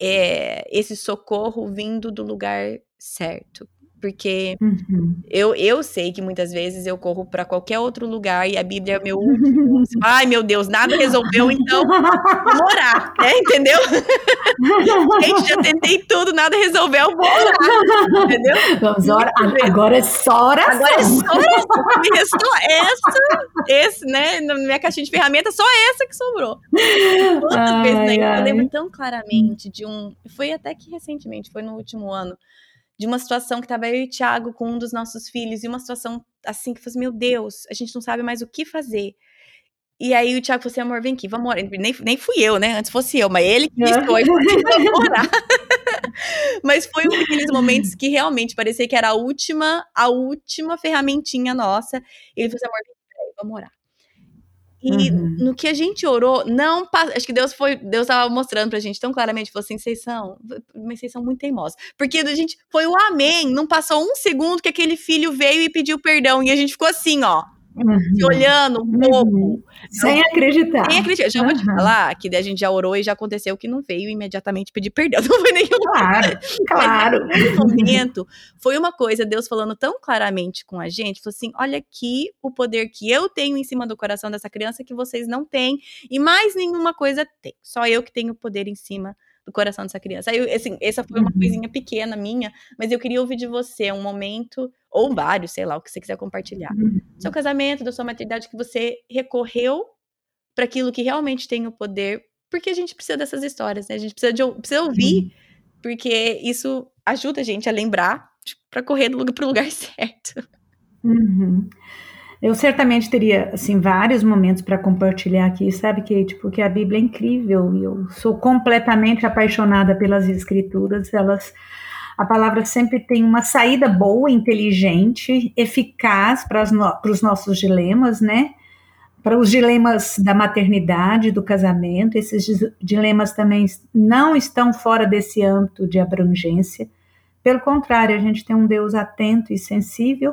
é, esse socorro vindo do lugar certo. Porque uhum. eu, eu sei que muitas vezes eu corro para qualquer outro lugar e a Bíblia é meu último. Ai, meu Deus, nada resolveu, então vou orar, né? Entendeu? Gente, já tentei tudo, nada resolveu, vou orar, entendeu? Vamos orar. Agora é só oração. Agora é só oração. Me restou essa, esse, né? Na minha caixinha de ferramentas, só essa que sobrou. Quantas vezes, né? Eu lembro tão claramente de um. Foi até que recentemente, foi no último ano de uma situação que estava eu e o Thiago com um dos nossos filhos, e uma situação assim que fosse, meu Deus, a gente não sabe mais o que fazer. E aí o Thiago falou assim, amor, vem aqui, vamos orar. Nem, nem fui eu, né? Antes fosse eu, mas ele que foi, vamos orar. mas foi um daqueles momentos que realmente parecia que era a última, a última ferramentinha nossa. Ele falou assim, amor, vem, vamos orar. E uhum. no que a gente orou, não acho que Deus foi, Deus estava mostrando pra gente tão claramente, falou assim, vocês são, mas vocês são muito teimosos. Porque a gente foi o amém, não passou um segundo que aquele filho veio e pediu perdão e a gente ficou assim, ó, uhum. se olhando um pouco. Uhum. Sem acreditar. Sem acreditar. Já uhum. vou te falar que a gente já orou e já aconteceu que não veio imediatamente pedir perdão. Não foi nenhum. Claro, claro. Mas, momento, foi uma coisa, Deus falando tão claramente com a gente, falou assim: olha aqui o poder que eu tenho em cima do coração dessa criança que vocês não têm, e mais nenhuma coisa tem. Só eu que tenho poder em cima coração dessa criança. Aí, assim, essa foi uma uhum. coisinha pequena minha, mas eu queria ouvir de você um momento, ou vários, sei lá, o que você quiser compartilhar. Uhum. Seu casamento, da sua maternidade, que você recorreu para aquilo que realmente tem o poder, porque a gente precisa dessas histórias, né? A gente precisa, de, precisa ouvir, porque isso ajuda a gente a lembrar para correr para o lugar certo. Uhum. Eu certamente teria, assim, vários momentos para compartilhar aqui, sabe, Kate? Porque a Bíblia é incrível e eu sou completamente apaixonada pelas Escrituras. Elas, a palavra sempre tem uma saída boa, inteligente, eficaz para os nossos dilemas, né? Para os dilemas da maternidade, do casamento. Esses dilemas também não estão fora desse âmbito de abrangência. Pelo contrário, a gente tem um Deus atento e sensível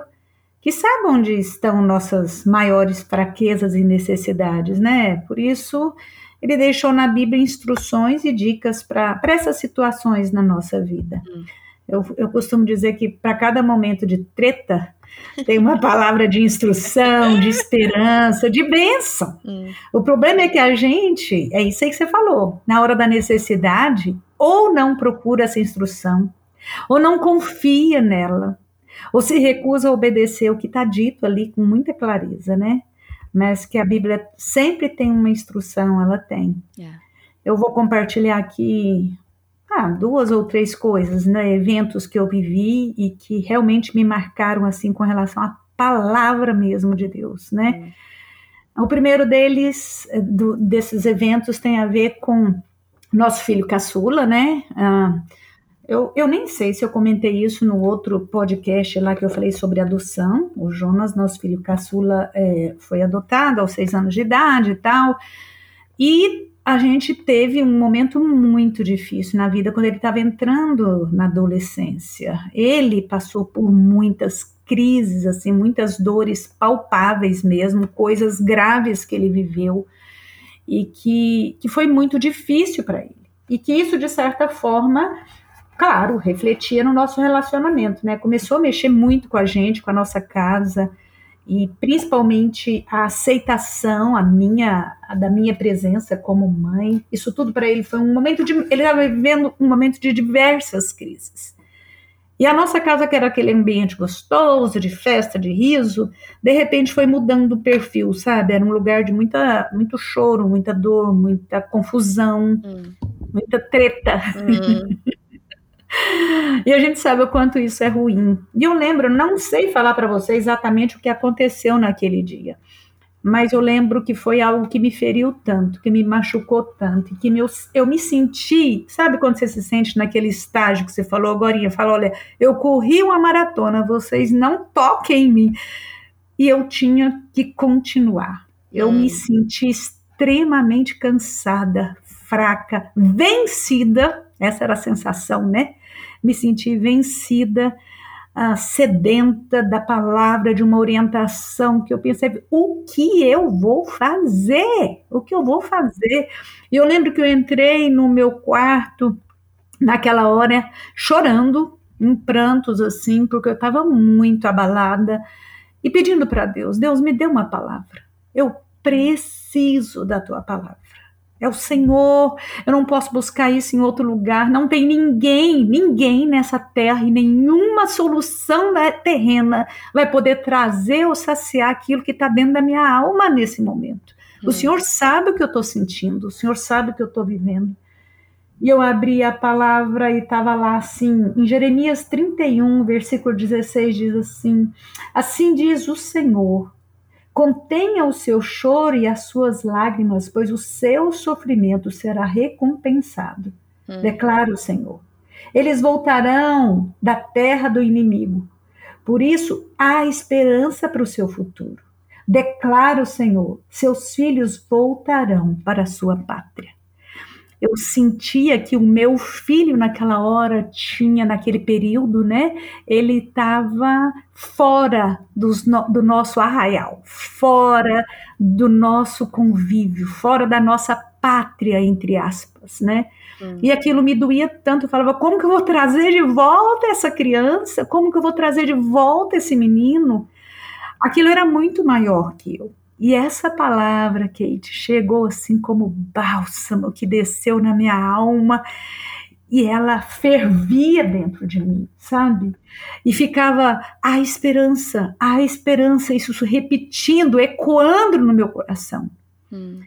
que sabe onde estão nossas maiores fraquezas e necessidades, né? Por isso, ele deixou na Bíblia instruções e dicas para essas situações na nossa vida. Hum. Eu, eu costumo dizer que para cada momento de treta, tem uma palavra de instrução, de esperança, de bênção. Hum. O problema é que a gente, é isso aí que você falou, na hora da necessidade, ou não procura essa instrução, ou não confia nela, ou se recusa a obedecer o que está dito ali com muita clareza, né? Mas que a Bíblia sempre tem uma instrução, ela tem. Yeah. Eu vou compartilhar aqui ah, duas ou três coisas, né? Eventos que eu vivi e que realmente me marcaram assim com relação à palavra mesmo de Deus, né? O primeiro deles, eh, do, desses eventos, tem a ver com nosso filho caçula, né? Ah, eu, eu nem sei se eu comentei isso no outro podcast lá que eu falei sobre adoção. O Jonas, nosso filho caçula, é, foi adotado aos seis anos de idade e tal. E a gente teve um momento muito difícil na vida quando ele estava entrando na adolescência. Ele passou por muitas crises, assim, muitas dores palpáveis mesmo, coisas graves que ele viveu e que, que foi muito difícil para ele. E que isso, de certa forma, claro, refletia no nosso relacionamento, né? Começou a mexer muito com a gente, com a nossa casa e principalmente a aceitação, a minha, a da minha presença como mãe. Isso tudo para ele foi um momento de, ele estava vivendo um momento de diversas crises. E a nossa casa, que era aquele ambiente gostoso, de festa, de riso, de repente foi mudando o perfil, sabe? Era um lugar de muita, muito choro, muita dor, muita confusão, hum. muita treta. Hum. E a gente sabe o quanto isso é ruim. E eu lembro, não sei falar para você exatamente o que aconteceu naquele dia, mas eu lembro que foi algo que me feriu tanto, que me machucou tanto, que me, eu me senti, sabe quando você se sente naquele estágio que você falou agora, falou, olha, eu corri uma maratona, vocês não toquem em mim. E eu tinha que continuar. Eu hum. me senti extremamente cansada, fraca, vencida, essa era a sensação, né? Me senti vencida, uh, sedenta da palavra, de uma orientação que eu pensei, o que eu vou fazer? O que eu vou fazer? E eu lembro que eu entrei no meu quarto naquela hora chorando, em prantos assim, porque eu estava muito abalada e pedindo para Deus: Deus, me dê uma palavra. Eu preciso da tua palavra. É o Senhor, eu não posso buscar isso em outro lugar. Não tem ninguém, ninguém nessa terra e nenhuma solução terrena vai poder trazer ou saciar aquilo que está dentro da minha alma nesse momento. Hum. O Senhor sabe o que eu estou sentindo, o Senhor sabe o que eu estou vivendo. E eu abri a palavra e estava lá assim, em Jeremias 31, versículo 16, diz assim: Assim diz o Senhor, contenha o seu choro e as suas lágrimas, pois o seu sofrimento será recompensado. Hum. Declara o Senhor. Eles voltarão da terra do inimigo. Por isso, há esperança para o seu futuro. Declara o Senhor: seus filhos voltarão para a sua pátria eu sentia que o meu filho naquela hora tinha naquele período, né? Ele estava fora dos, do nosso arraial, fora do nosso convívio, fora da nossa pátria entre aspas, né? Hum. E aquilo me doía tanto. Eu falava, como que eu vou trazer de volta essa criança? Como que eu vou trazer de volta esse menino? Aquilo era muito maior que eu. E essa palavra, Kate, chegou assim como bálsamo que desceu na minha alma e ela fervia dentro de mim, sabe? E ficava a esperança, a esperança, isso repetindo, ecoando no meu coração. Hum.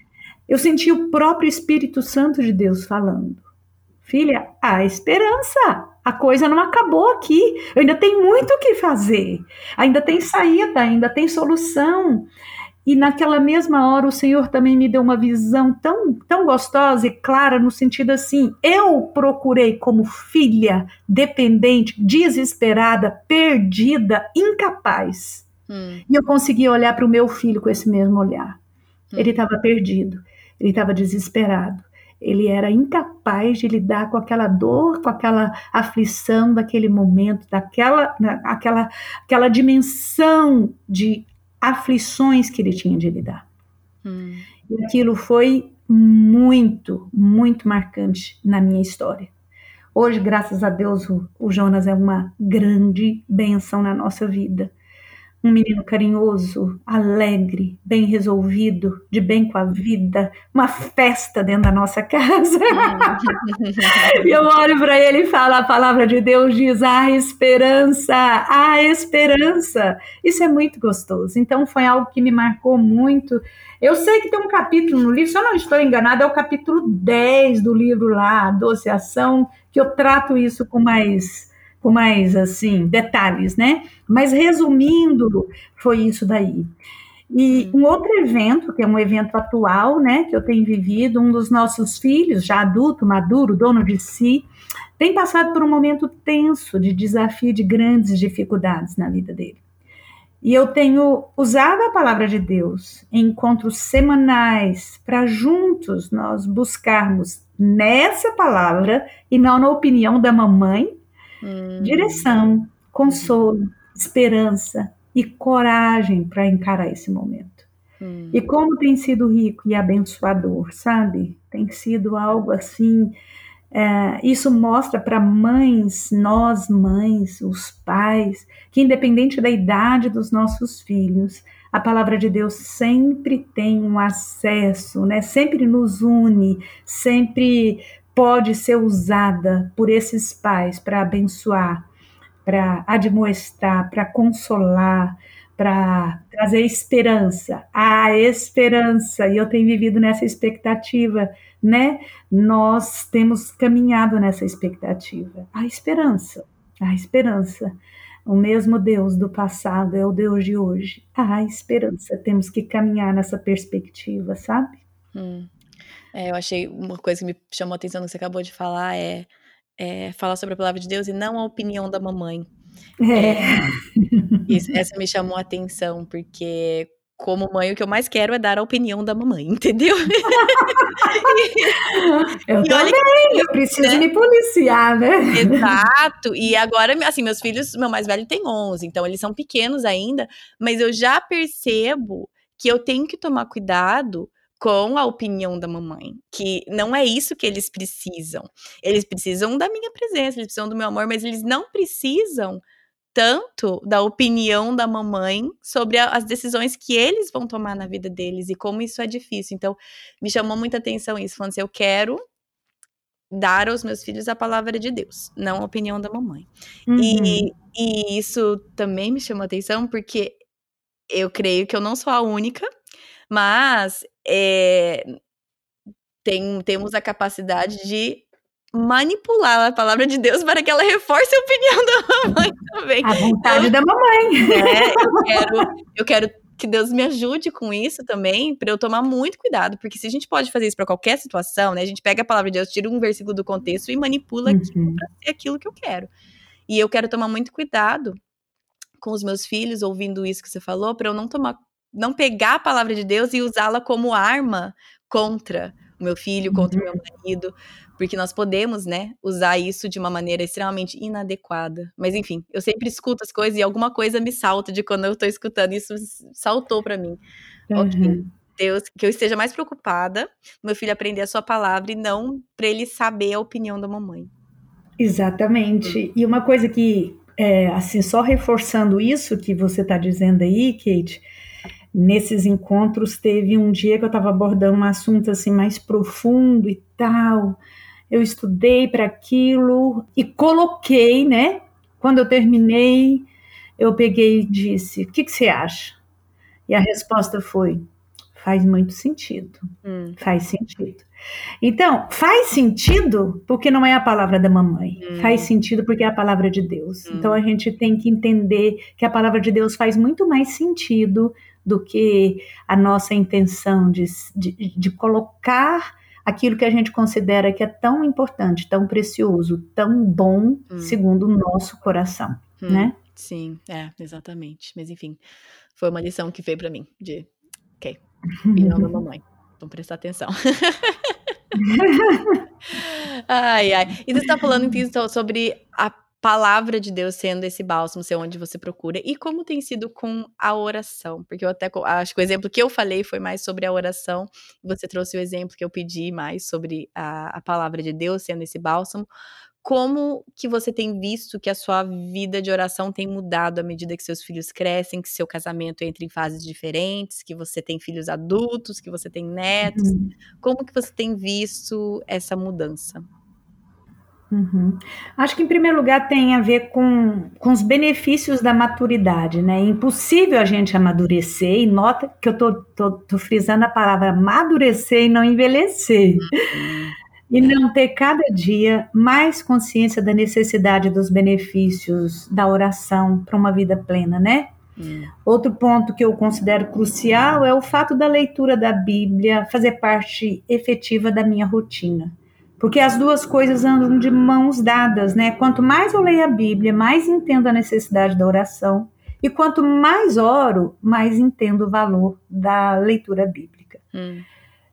Eu senti o próprio Espírito Santo de Deus falando: Filha, a esperança, a coisa não acabou aqui. Ainda tenho muito o que fazer. Ainda tem saída, ainda tem solução. E naquela mesma hora o Senhor também me deu uma visão tão, tão gostosa e clara no sentido assim: eu procurei como filha dependente, desesperada, perdida, incapaz. Hum. E eu consegui olhar para o meu filho com esse mesmo olhar. Hum. Ele estava perdido, ele estava desesperado. Ele era incapaz de lidar com aquela dor, com aquela aflição daquele momento, daquela aquela, aquela dimensão de aflições que ele tinha de lidar. Hum. E aquilo foi muito, muito marcante na minha história. Hoje, graças a Deus, o, o Jonas é uma grande benção na nossa vida um menino carinhoso, alegre, bem resolvido, de bem com a vida, uma festa dentro da nossa casa. e eu olho para ele e falo: a palavra de Deus diz: há esperança, há esperança. Isso é muito gostoso. Então, foi algo que me marcou muito. Eu sei que tem um capítulo no livro, se eu não estou enganada, é o capítulo 10 do livro lá, Doce Ação, que eu trato isso com mais com mais assim detalhes, né? Mas resumindo, foi isso daí. E um outro evento, que é um evento atual, né, que eu tenho vivido, um dos nossos filhos, já adulto, maduro, dono de si, tem passado por um momento tenso de desafio, de grandes dificuldades na vida dele. E eu tenho usado a palavra de Deus em encontros semanais para juntos nós buscarmos nessa palavra e não na opinião da mamãe Hum. Direção, consolo, esperança e coragem para encarar esse momento. Hum. E como tem sido rico e abençoador, sabe? Tem sido algo assim. É, isso mostra para mães, nós mães, os pais, que independente da idade dos nossos filhos, a palavra de Deus sempre tem um acesso, né? Sempre nos une, sempre pode ser usada por esses pais para abençoar, para admoestar, para consolar, para trazer esperança. A esperança, e eu tenho vivido nessa expectativa, né? Nós temos caminhado nessa expectativa. A esperança, a esperança. O mesmo Deus do passado é o Deus de hoje. A esperança. Temos que caminhar nessa perspectiva, sabe? Hum. É, eu achei uma coisa que me chamou a atenção que você acabou de falar é, é falar sobre a palavra de Deus e não a opinião da mamãe. É. é isso, essa me chamou a atenção, porque como mãe, o que eu mais quero é dar a opinião da mamãe, entendeu? eu e também, que, eu preciso né? me policiar, né? Exato, e agora, assim, meus filhos, meu mais velho tem 11, então eles são pequenos ainda, mas eu já percebo que eu tenho que tomar cuidado com a opinião da mamãe, que não é isso que eles precisam. Eles precisam da minha presença, eles precisam do meu amor, mas eles não precisam tanto da opinião da mamãe sobre a, as decisões que eles vão tomar na vida deles e como isso é difícil. Então, me chamou muita atenção isso, falando assim, eu quero dar aos meus filhos a palavra de Deus, não a opinião da mamãe. Uhum. E, e isso também me chamou atenção porque eu creio que eu não sou a única mas é, tem, temos a capacidade de manipular a palavra de Deus para que ela reforce a opinião da mamãe também. A vontade então, da mamãe. É, eu quero, eu quero que Deus me ajude com isso também, para eu tomar muito cuidado, porque se a gente pode fazer isso para qualquer situação, né? A gente pega a palavra de Deus, tira um versículo do contexto e manipula uhum. para ser aquilo que eu quero. E eu quero tomar muito cuidado com os meus filhos ouvindo isso que você falou, para eu não tomar não pegar a palavra de Deus e usá-la como arma contra o meu filho, contra o meu uhum. marido, porque nós podemos, né, usar isso de uma maneira extremamente inadequada. Mas enfim, eu sempre escuto as coisas e alguma coisa me salta de quando eu tô escutando, isso saltou para mim. Uhum. Ok. Deus, que eu esteja mais preocupada, meu filho aprender a sua palavra e não para ele saber a opinião da mamãe. Exatamente. E uma coisa que, é, assim, só reforçando isso que você está dizendo aí, Kate, nesses encontros teve um dia que eu estava abordando um assunto assim mais profundo e tal. Eu estudei para aquilo e coloquei, né? Quando eu terminei, eu peguei e disse: "O que, que você acha?" E a resposta foi: faz muito sentido. Hum. Faz sentido. Então, faz sentido porque não é a palavra da mamãe. Hum. Faz sentido porque é a palavra de Deus. Hum. Então, a gente tem que entender que a palavra de Deus faz muito mais sentido do que a nossa intenção de, de, de colocar aquilo que a gente considera que é tão importante, tão precioso, tão bom, hum. segundo o nosso coração, hum. né? Sim, é, exatamente. Mas enfim, foi uma lição que veio para mim de, ok, e não da mamãe. Vamos prestar atenção. ai, ai. E você está falando então, sobre a palavra de Deus sendo esse bálsamo, ser onde você procura. E como tem sido com a oração? Porque eu até acho que o exemplo que eu falei foi mais sobre a oração. Você trouxe o exemplo que eu pedi mais sobre a, a palavra de Deus sendo esse bálsamo. Como que você tem visto que a sua vida de oração tem mudado à medida que seus filhos crescem, que seu casamento entra em fases diferentes, que você tem filhos adultos, que você tem netos? Uhum. Como que você tem visto essa mudança? Uhum. Acho que, em primeiro lugar, tem a ver com, com os benefícios da maturidade, né? É impossível a gente amadurecer, e nota que eu tô, tô, tô frisando a palavra amadurecer e não envelhecer. Uhum. E não ter cada dia mais consciência da necessidade dos benefícios da oração para uma vida plena, né? Uhum. Outro ponto que eu considero crucial é o fato da leitura da Bíblia fazer parte efetiva da minha rotina porque as duas coisas andam de mãos dadas, né? Quanto mais eu leio a Bíblia, mais entendo a necessidade da oração, e quanto mais oro, mais entendo o valor da leitura bíblica. Hum.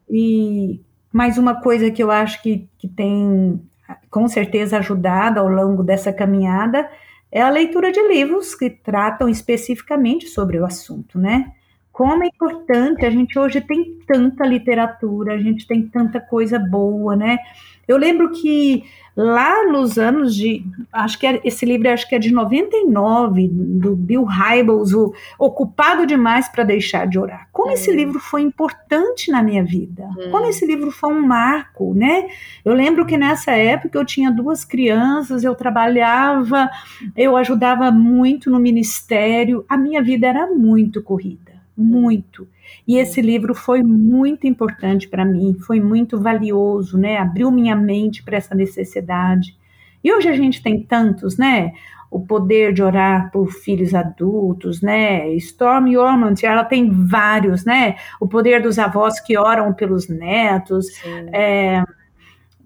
E mais uma coisa que eu acho que, que tem com certeza ajudado ao longo dessa caminhada é a leitura de livros que tratam especificamente sobre o assunto, né? Como é importante, a gente hoje tem tanta literatura, a gente tem tanta coisa boa, né? Eu lembro que lá nos anos de, acho que é, esse livro acho que é de 99, do Bill Hybels, o Ocupado Demais para Deixar de Orar. Como esse livro foi importante na minha vida. Hum. Como esse livro foi um marco, né? Eu lembro que nessa época eu tinha duas crianças, eu trabalhava, eu ajudava muito no ministério, a minha vida era muito corrida, muito. E esse livro foi muito importante para mim, foi muito valioso, né? Abriu minha mente para essa necessidade. E hoje a gente tem tantos, né? O poder de orar por filhos adultos, né? Storm Ormond, ela tem vários, né? O poder dos avós que oram pelos netos. É,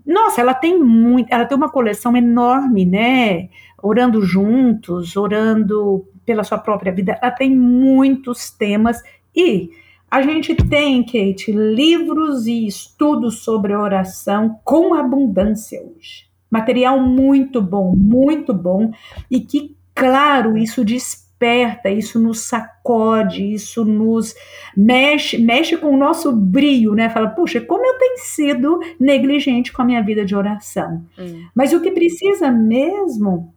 nossa, ela tem muito, ela tem uma coleção enorme, né? Orando juntos, orando pela sua própria vida. Ela tem muitos temas e a gente tem, Kate, livros e estudos sobre oração com abundância hoje. Material muito bom, muito bom, e que, claro, isso desperta isso nos sacode, isso nos mexe, mexe com o nosso brilho, né? Fala, puxa, como eu tenho sido negligente com a minha vida de oração. Hum. Mas o que precisa mesmo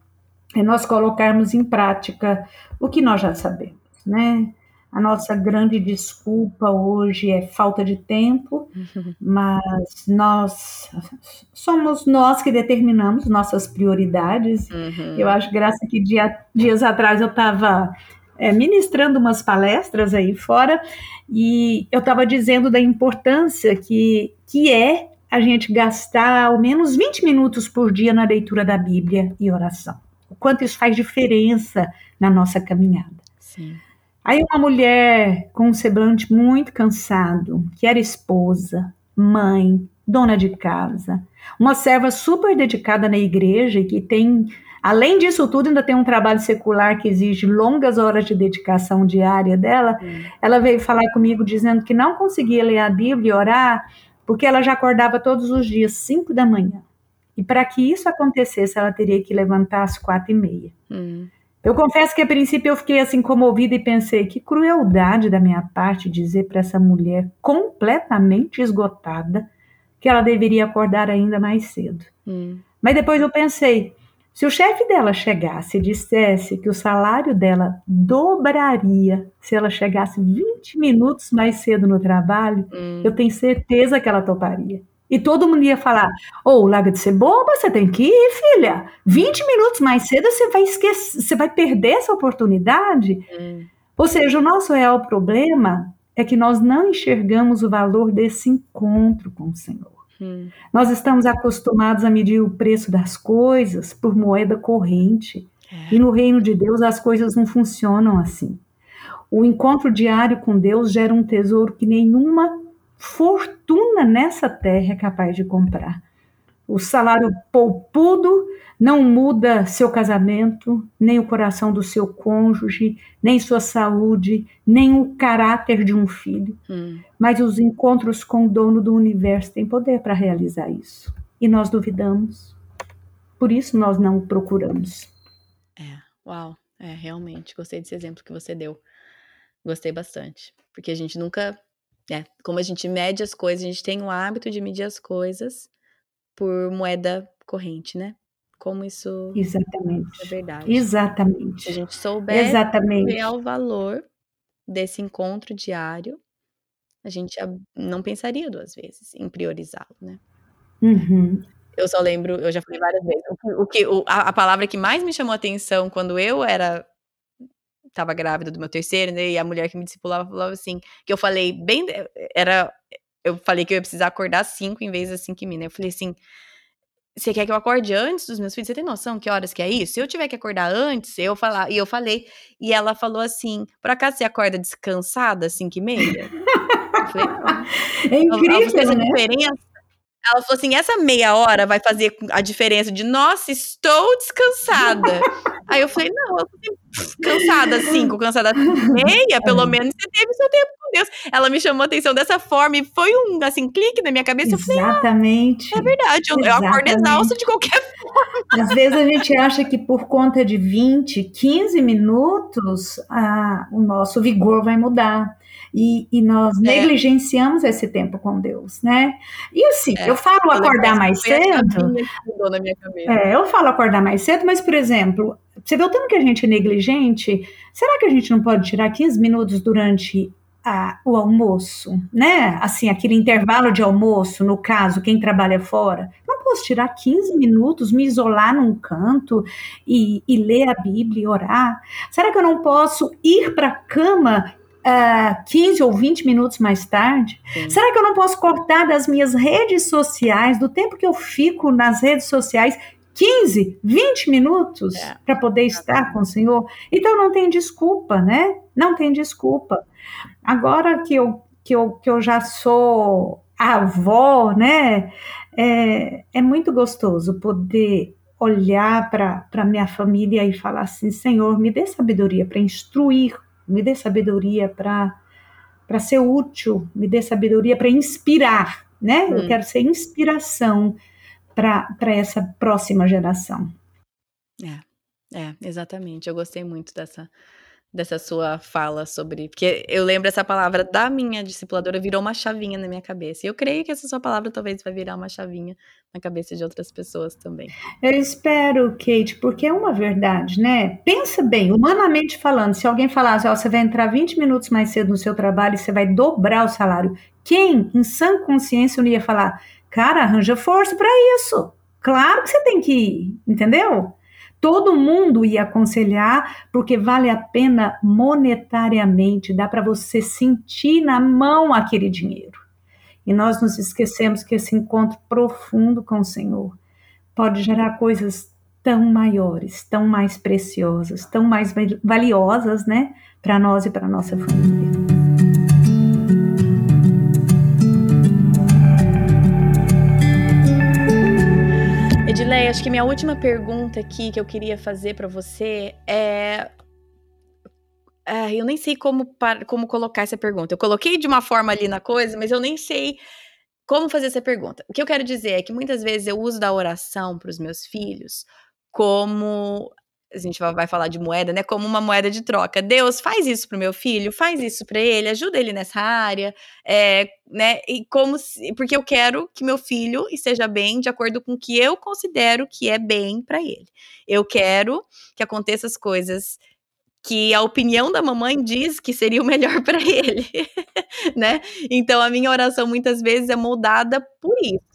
é nós colocarmos em prática o que nós já sabemos, né? A nossa grande desculpa hoje é falta de tempo, mas nós somos nós que determinamos nossas prioridades. Uhum. Eu acho graça que dia, dias atrás eu estava é, ministrando umas palestras aí fora e eu estava dizendo da importância que, que é a gente gastar ao menos 20 minutos por dia na leitura da Bíblia e oração. O quanto isso faz diferença na nossa caminhada. Sim. Aí uma mulher com um semblante muito cansado, que era esposa, mãe, dona de casa, uma serva super dedicada na igreja e que tem, além disso tudo, ainda tem um trabalho secular que exige longas horas de dedicação diária dela. Hum. Ela veio falar comigo dizendo que não conseguia ler a Bíblia e orar porque ela já acordava todos os dias, 5 da manhã. E para que isso acontecesse, ela teria que levantar às quatro e meia. Hum. Eu confesso que a princípio eu fiquei assim comovida e pensei que crueldade da minha parte dizer para essa mulher completamente esgotada que ela deveria acordar ainda mais cedo. Hum. Mas depois eu pensei, se o chefe dela chegasse e dissesse que o salário dela dobraria se ela chegasse 20 minutos mais cedo no trabalho, hum. eu tenho certeza que ela toparia. E todo mundo ia falar: Ô, oh, larga de ser boba, você tem que ir, filha. 20 minutos mais cedo você vai esquecer, você vai perder essa oportunidade. Hum. Ou seja, o nosso real problema é que nós não enxergamos o valor desse encontro com o Senhor. Hum. Nós estamos acostumados a medir o preço das coisas por moeda corrente. É. E no reino de Deus as coisas não funcionam assim. O encontro diário com Deus gera um tesouro que nenhuma fortuna nessa terra é capaz de comprar. O salário poupudo não muda seu casamento, nem o coração do seu cônjuge, nem sua saúde, nem o caráter de um filho. Hum. Mas os encontros com o dono do universo têm poder para realizar isso. E nós duvidamos. Por isso nós não o procuramos. É, uau. É, realmente. Gostei desse exemplo que você deu. Gostei bastante. Porque a gente nunca é, como a gente mede as coisas, a gente tem o hábito de medir as coisas por moeda corrente, né? Como isso Exatamente. é verdade. Exatamente. Se a gente souber Exatamente. o real valor desse encontro diário, a gente não pensaria duas vezes em priorizá-lo, né? Uhum. Eu só lembro, eu já falei várias vezes, o que, o a, a, palavra que mais me chamou a atenção quando eu era tava grávida do meu terceiro, né? E a mulher que me discipulava falava assim, que eu falei bem, era, eu falei que eu ia precisar acordar às 5 em vez das 5 e meia, né? Eu falei assim, você quer que eu acorde antes dos meus filhos? Você tem noção que horas que é isso? Se eu tiver que acordar antes, eu falar, e eu falei, e ela falou assim, por acaso você acorda descansada às 5 e meia? Falei, é incrível, né? Diferença ela falou assim: essa meia hora vai fazer a diferença de, nossa, estou descansada. Aí eu falei, não, eu tô cansada cinco, cansada meia, pelo é. menos você teve seu tempo com Deus. Ela me chamou a atenção dessa forma e foi um, assim, clique na minha cabeça. Exatamente. Eu falei, ah, é verdade, eu, eu acordo exausta de qualquer forma. Às vezes a gente acha que por conta de 20, 15 minutos, ah, o nosso vigor vai mudar. E, e nós é. negligenciamos esse tempo com Deus, né? E assim, é. eu falo acordar mais cedo. É, eu falo acordar mais cedo, mas, por exemplo, você vê o tanto que a gente é negligente, será que a gente não pode tirar 15 minutos durante a, o almoço, né? Assim, aquele intervalo de almoço, no caso, quem trabalha fora, não posso tirar 15 minutos, me isolar num canto e, e ler a Bíblia e orar? Será que eu não posso ir para a cama uh, ah, 15 ou 20 minutos mais tarde? Sim. Será que eu não posso cortar das minhas redes sociais, do tempo que eu fico nas redes sociais, 15, 20 minutos é. para poder estar com o Senhor? Então não tem desculpa, né? Não tem desculpa. Agora que eu, que eu, que eu já sou avó, né? É, é muito gostoso poder olhar para minha família e falar assim: Senhor, me dê sabedoria para instruir me dê sabedoria para para ser útil, me dê sabedoria para inspirar, né? Hum. Eu quero ser inspiração para essa próxima geração. É, é, exatamente. Eu gostei muito dessa dessa sua fala sobre. Porque eu lembro essa palavra da minha discipuladora virou uma chavinha na minha cabeça. E eu creio que essa sua palavra talvez vai virar uma chavinha na cabeça de outras pessoas também. Eu espero, Kate, porque é uma verdade, né? Pensa bem, humanamente falando, se alguém falasse, ó, você vai entrar 20 minutos mais cedo no seu trabalho e você vai dobrar o salário, quem, em sã consciência, não ia falar, cara, arranja força para isso. Claro que você tem que ir, entendeu? Todo mundo ia aconselhar, porque vale a pena monetariamente, dá para você sentir na mão aquele dinheiro. E nós nos esquecemos que esse encontro profundo com o Senhor pode gerar coisas tão maiores, tão mais preciosas, tão mais valiosas, né, para nós e para nossa família. Edilei, acho que minha última pergunta aqui que eu queria fazer para você é ah, eu nem sei como, como colocar essa pergunta. Eu coloquei de uma forma ali na coisa, mas eu nem sei como fazer essa pergunta. O que eu quero dizer é que muitas vezes eu uso da oração para os meus filhos como a gente vai falar de moeda, né? Como uma moeda de troca. Deus, faz isso pro meu filho, faz isso para ele, ajuda ele nessa área, é, né? E como se, porque eu quero que meu filho esteja bem de acordo com o que eu considero que é bem para ele. Eu quero que aconteça as coisas que a opinião da mamãe diz que seria o melhor para ele, né? Então a minha oração muitas vezes é moldada por isso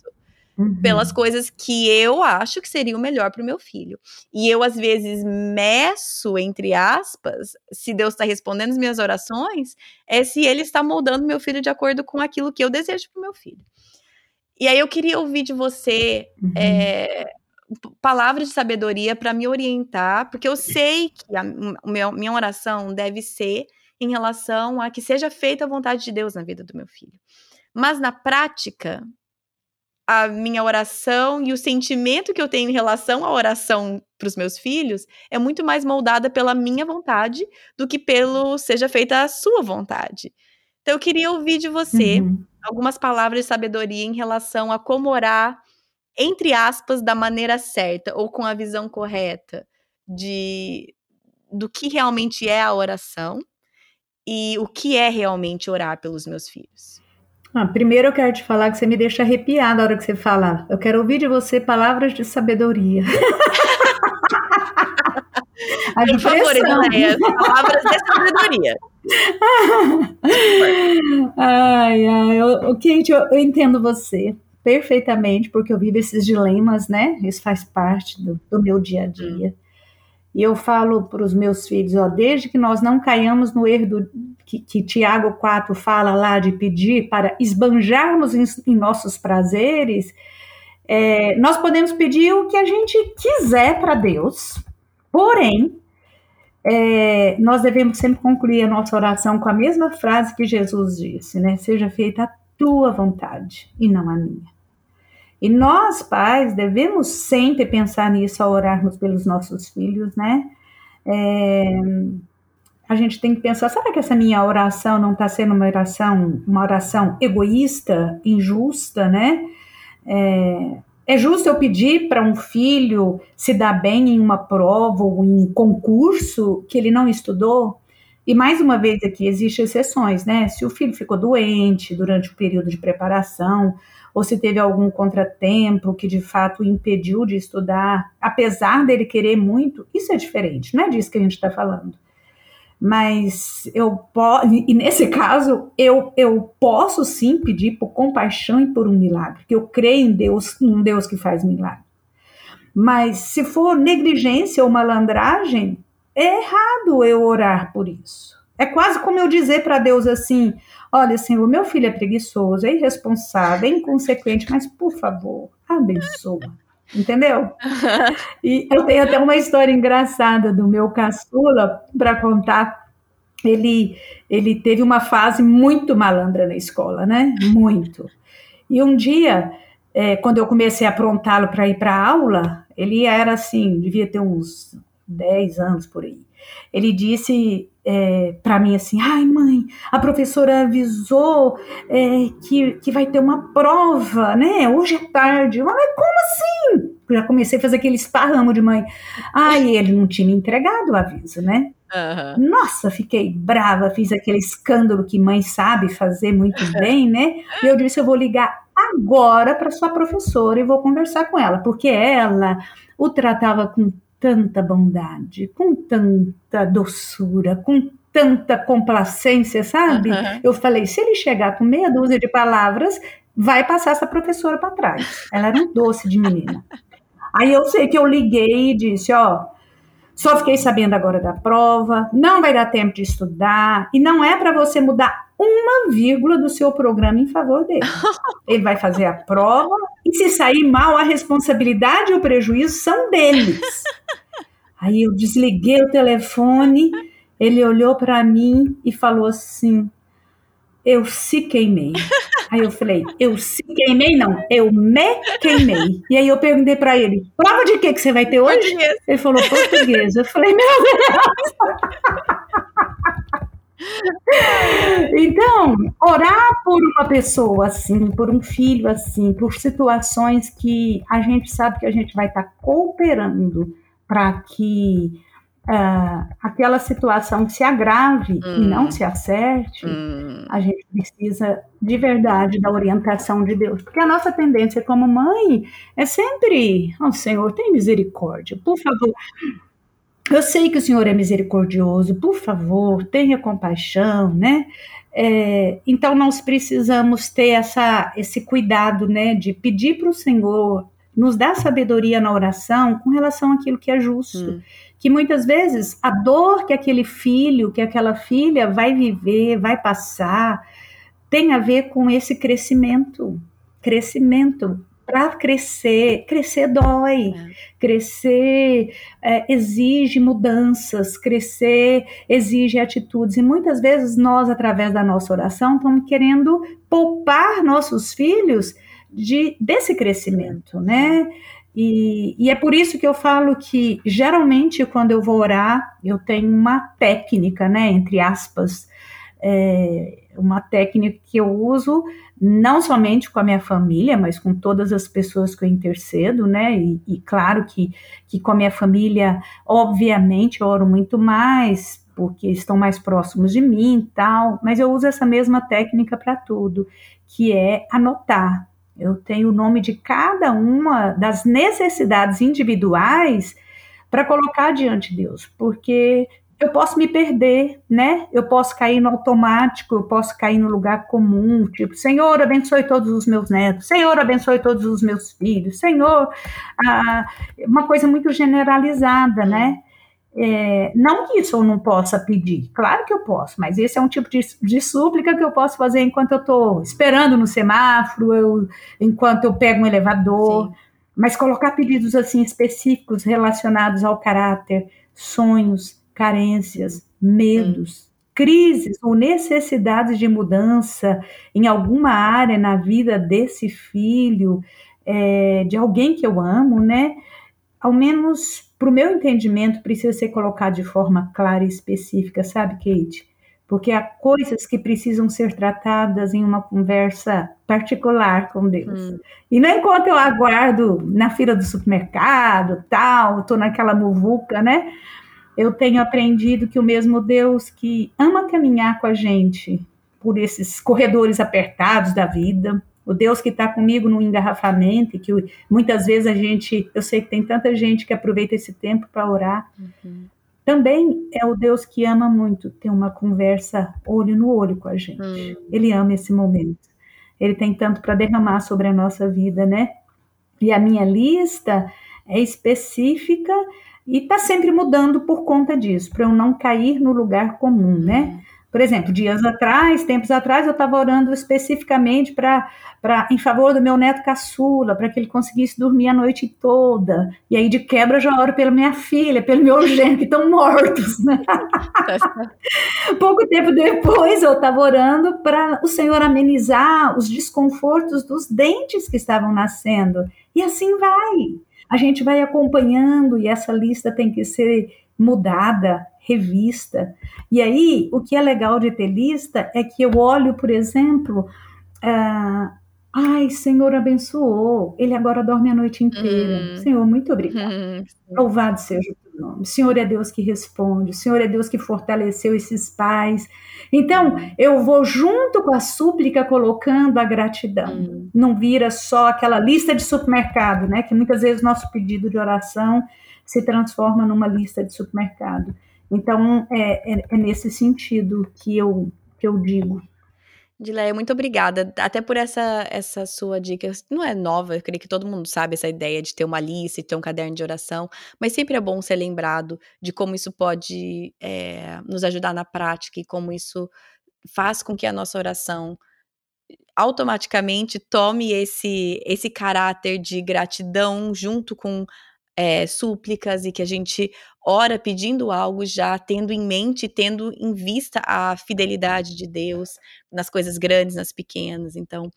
uhum. pelas coisas que eu acho que seria o melhor para o meu filho. E eu, às vezes, meço, entre aspas, se Deus está respondendo as minhas orações, é se Ele está moldando meu filho de acordo com aquilo que eu desejo para o meu filho. E aí eu queria ouvir de você uhum. é, palavras de sabedoria para me orientar, porque eu sei que a, minha oração deve ser em relação a que seja feita a vontade de Deus na vida do meu filho. Mas na prática, a minha oração e o sentimento que eu tenho em relação à oração para os meus filhos é muito mais moldada pela minha vontade do que pelo seja feita a sua vontade. Então eu queria ouvir de você uhum. algumas palavras de sabedoria em relação a como orar entre aspas da maneira certa ou com a visão correta de do que realmente é a oração e o que é realmente orar pelos meus filhos. Ah, primeiro eu quero te falar que você me deixa arrepiada na hora que você fala. Eu quero ouvir de você palavras de sabedoria. A Por favor, Edneia, palavras de sabedoria. ai, ai, eu, Kate, eu, eu entendo você perfeitamente, porque eu vivo esses dilemas, né? Isso faz parte do, do meu dia a dia. Hum. E eu falo para os meus filhos, ó, desde que nós não caiamos no erro do, que, que Tiago 4 fala lá de pedir para esbanjarmos em, em nossos prazeres, é, nós podemos pedir o que a gente quiser para Deus, porém, é, nós devemos sempre concluir a nossa oração com a mesma frase que Jesus disse, né? Seja feita a tua vontade e não a minha. E nós, pais, devemos sempre pensar nisso ao orarmos pelos nossos filhos, né? É, a gente tem que pensar, será que essa minha oração não está sendo uma oração, uma oração egoísta, injusta, né? É, é justo eu pedir para um filho se dar bem em uma prova ou em concurso que ele não estudou? E mais uma vez aqui, existem exceções, né? Se o filho ficou doente durante o período de preparação, ou se teve algum contratempo que de fato o impediu de estudar, apesar dele querer muito, isso é diferente, não é disso que a gente está falando. Mas eu posso, e nesse caso, eu, eu posso sim pedir por compaixão e por um milagre, porque eu creio em Deus, um Deus que faz milagre. Mas se for negligência ou malandragem, é errado eu orar por isso. É quase como eu dizer para Deus assim: Olha, Senhor, meu filho é preguiçoso, é irresponsável, é inconsequente, mas por favor, abençoa. Entendeu? E eu tenho até uma história engraçada do meu caçula para contar. Ele, ele teve uma fase muito malandra na escola, né? Muito. E um dia, é, quando eu comecei a aprontá-lo para ir para aula, ele era assim, devia ter uns 10 anos por aí. Ele disse é, para mim assim: ai, mãe, a professora avisou é, que, que vai ter uma prova, né? Hoje é tarde. Mas como assim? Já comecei a fazer aquele esparramo de mãe. Ai, ele não tinha me entregado o aviso, né? Uhum. Nossa, fiquei brava, fiz aquele escândalo que mãe sabe fazer muito bem, né? E eu disse: eu vou ligar agora para sua professora e vou conversar com ela, porque ela o tratava com tanta bondade, com tanta doçura, com tanta complacência, sabe? Uhum. Eu falei: se ele chegar com meia dúzia de palavras, vai passar essa professora para trás. Ela era um doce de menina. Aí eu sei que eu liguei e disse: ó só fiquei sabendo agora da prova, não vai dar tempo de estudar e não é para você mudar uma vírgula do seu programa em favor dele. Ele vai fazer a prova e se sair mal, a responsabilidade e o prejuízo são deles. Aí eu desliguei o telefone, ele olhou para mim e falou assim: Eu se queimei. Aí eu falei, eu se queimei, não, eu me queimei. E aí eu perguntei para ele, prova de que que você vai ter hoje? Português. Ele falou, português. Eu falei, meu Deus! Então, orar por uma pessoa assim, por um filho assim, por situações que a gente sabe que a gente vai estar tá cooperando para que uh, aquela situação se agrave hum. e não hum. se acerte, hum. a gente precisa de verdade da orientação de Deus. Porque a nossa tendência como mãe é sempre, oh Senhor, tem misericórdia, por favor. Eu sei que o Senhor é misericordioso, por favor, tenha compaixão, né? É, então nós precisamos ter essa, esse cuidado, né, de pedir para o Senhor nos dar sabedoria na oração com relação àquilo que é justo. Hum que muitas vezes a dor que aquele filho, que aquela filha vai viver, vai passar, tem a ver com esse crescimento. Crescimento. Para crescer, crescer dói, é. crescer é, exige mudanças, crescer exige atitudes. E muitas vezes nós, através da nossa oração, estamos querendo poupar nossos filhos de, desse crescimento, né? E, e, é por isso que eu falo que, geralmente, quando eu vou orar, eu tenho uma técnica, né, entre aspas, é, uma técnica que eu uso não somente com a minha família, mas com todas as pessoas que eu intercedo, né, e, e claro que, que com a minha família, obviamente, eu oro muito mais, porque estão mais próximos de mim e tal, mas eu uso essa mesma técnica para tudo, que é anotar, eu tenho o nome de cada uma das necessidades individuais para colocar diante de Deus, porque eu posso me perder, né? Eu posso cair no automático, eu posso cair no lugar comum, tipo, Senhor, abençoe todos os meus netos, Senhor, abençoe todos os meus filhos, Senhor, ah, uma coisa muito generalizada, né? É, não que isso eu não possa pedir, claro que eu posso, mas esse é um tipo de, de súplica que eu posso fazer enquanto eu estou esperando no semáforo, eu, enquanto eu pego um elevador, Sim. mas colocar pedidos assim específicos relacionados ao caráter, sonhos, carências, medos, hum. crises ou necessidades de mudança em alguma área na vida desse filho, é, de alguém que eu amo, né? Ao menos para o meu entendimento, precisa ser colocado de forma clara e específica, sabe, Kate? Porque há coisas que precisam ser tratadas em uma conversa particular com Deus. Hum. E não enquanto eu aguardo na fila do supermercado, tal, estou naquela muvuca, né? Eu tenho aprendido que o mesmo Deus que ama caminhar com a gente por esses corredores apertados da vida, o Deus que está comigo no engarrafamento, que muitas vezes a gente, eu sei que tem tanta gente que aproveita esse tempo para orar. Uhum. Também é o Deus que ama muito ter uma conversa olho no olho com a gente. Uhum. Ele ama esse momento. Ele tem tanto para derramar sobre a nossa vida, né? E a minha lista é específica e está sempre mudando por conta disso, para eu não cair no lugar comum, né? Uhum. Por exemplo, dias atrás, tempos atrás, eu estava orando especificamente para em favor do meu neto caçula, para que ele conseguisse dormir a noite toda. E aí, de quebra, já oro pela minha filha, pelo meu genro, que estão mortos. Né? Pouco tempo depois, eu estava orando para o Senhor amenizar os desconfortos dos dentes que estavam nascendo. E assim vai. A gente vai acompanhando e essa lista tem que ser mudada revista. E aí, o que é legal de ter lista é que eu olho, por exemplo, uh, ai, Senhor abençoou, ele agora dorme a noite inteira. Uhum. Senhor, muito obrigado. Uhum. Louvado seja o nome. O Senhor é Deus que responde, o Senhor é Deus que fortaleceu esses pais. Então, eu vou junto com a súplica colocando a gratidão. Hum. Não vira só aquela lista de supermercado, né? Que muitas vezes nosso pedido de oração se transforma numa lista de supermercado. Então, é, é, é nesse sentido que eu, que eu digo. Dileia, muito obrigada. Até por essa, essa sua dica. Não é nova, eu creio que todo mundo sabe essa ideia de ter uma lista, de ter um caderno de oração, mas sempre é bom ser lembrado de como isso pode é, nos ajudar na prática e como isso faz com que a nossa oração automaticamente tome esse, esse caráter de gratidão junto com é, súplicas e que a gente ora pedindo algo já tendo em mente, tendo em vista a fidelidade de Deus nas coisas grandes, nas pequenas. Então,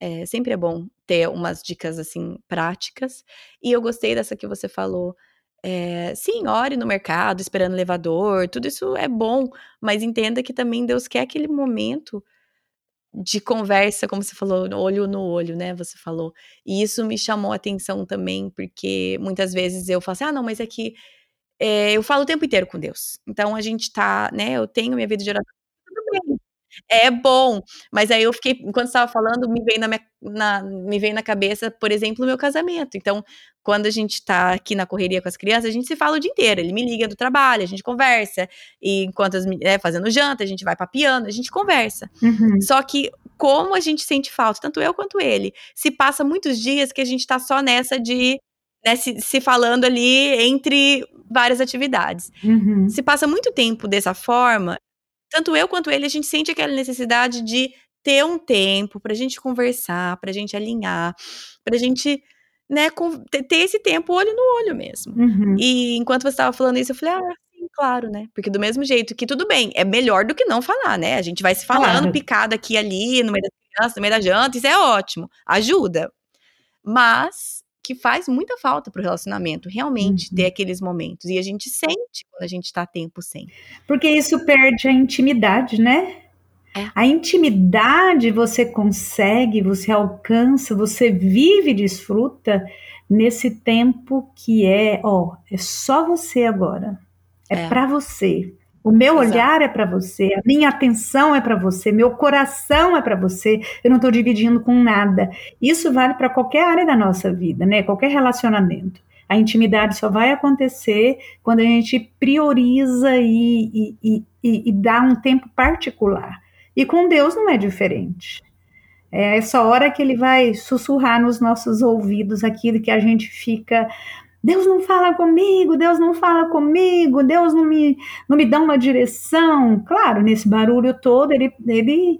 é, sempre é bom ter umas dicas assim práticas. E eu gostei dessa que você falou. É, sim, ore no mercado, esperando elevador, tudo isso é bom, mas entenda que também Deus quer aquele momento de conversa, como você falou, olho no olho, né? Você falou. E isso me chamou a atenção também, porque muitas vezes eu falo assim: ah, não, mas é que é, eu falo o tempo inteiro com Deus. Então a gente tá, né? Eu tenho minha vida de oração. Tudo bem. É bom, mas aí eu fiquei, enquanto estava falando, me veio na, minha, na, me veio na cabeça, por exemplo, o meu casamento. Então, quando a gente está aqui na correria com as crianças, a gente se fala o dia inteiro. Ele me liga do trabalho, a gente conversa. E enquanto as, é, fazendo janta, a gente vai papiando, a gente conversa. Uhum. Só que como a gente sente falta, tanto eu quanto ele, se passa muitos dias que a gente está só nessa de né, se, se, falando ali entre várias atividades. Uhum. Se passa muito tempo dessa forma, tanto eu quanto ele, a gente sente aquela necessidade de ter um tempo para a gente conversar, para a gente alinhar, para a gente né, ter esse tempo olho no olho mesmo. Uhum. E enquanto você estava falando isso, eu falei, ah, sim, claro, né? Porque do mesmo jeito que tudo bem, é melhor do que não falar, né? A gente vai se falando, claro. picado aqui ali, no meio das crianças, no meio da janta, isso é ótimo, ajuda. Mas que faz muita falta pro relacionamento, realmente, uhum. ter aqueles momentos. E a gente sente quando a gente tá tempo sem. Porque isso perde a intimidade, né? É. A intimidade você consegue, você alcança, você vive e desfruta nesse tempo que é, ó, é só você agora. É, é. para você. O meu Exato. olhar é para você, a minha atenção é para você, meu coração é para você. Eu não estou dividindo com nada. Isso vale para qualquer área da nossa vida, né? Qualquer relacionamento. A intimidade só vai acontecer quando a gente prioriza e, e, e, e dá um tempo particular. E com Deus não é diferente. É essa hora que ele vai sussurrar nos nossos ouvidos aquilo que a gente fica. Deus não fala comigo, Deus não fala comigo, Deus não me, não me dá uma direção. Claro, nesse barulho todo, ele, ele,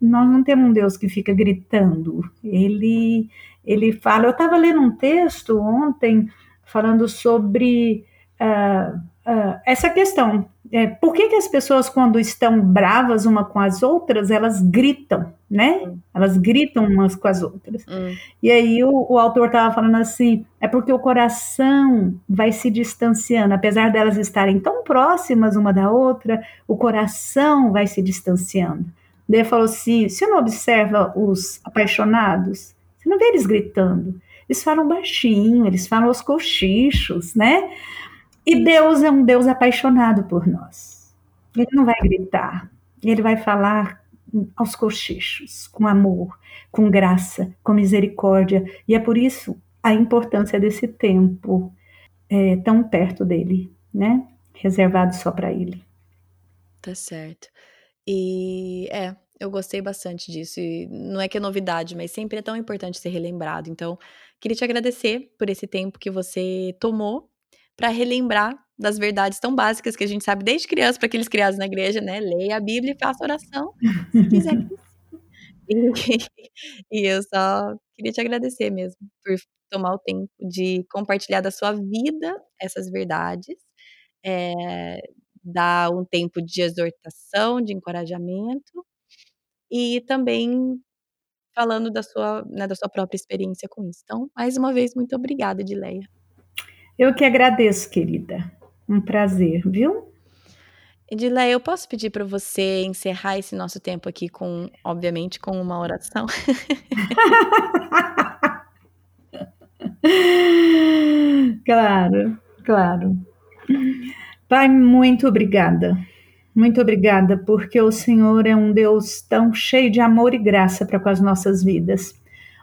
nós não temos um Deus que fica gritando. Ele, ele fala. Eu estava lendo um texto ontem falando sobre uh, uh, essa questão é, por que, que as pessoas, quando estão bravas uma com as outras, elas gritam, né? Hum. Elas gritam umas com as outras. Hum. E aí o, o autor estava falando assim: é porque o coração vai se distanciando, apesar delas estarem tão próximas uma da outra, o coração vai se distanciando. Daí ele falou assim: você não observa os apaixonados? Você não vê eles gritando. Eles falam baixinho, eles falam os cochichos, né? E Deus é um Deus apaixonado por nós. Ele não vai gritar, ele vai falar aos cochichos, com amor, com graça, com misericórdia. E é por isso a importância desse tempo é, tão perto dele, né? Reservado só para ele. Tá certo. E é, eu gostei bastante disso. E não é que é novidade, mas sempre é tão importante ser relembrado. Então, queria te agradecer por esse tempo que você tomou para relembrar das verdades tão básicas que a gente sabe desde criança, para aqueles criados na igreja, né? Leia a Bíblia e faça oração, se quiser. e, e eu só queria te agradecer mesmo por tomar o tempo de compartilhar da sua vida essas verdades, é, dar um tempo de exortação, de encorajamento e também falando da sua, né, da sua própria experiência com isso. Então, mais uma vez, muito obrigada, Edileia. Eu que agradeço, querida. Um prazer, viu? Edileia, eu posso pedir para você encerrar esse nosso tempo aqui com, obviamente, com uma oração? claro, claro. Pai, muito obrigada. Muito obrigada, porque o Senhor é um Deus tão cheio de amor e graça para com as nossas vidas.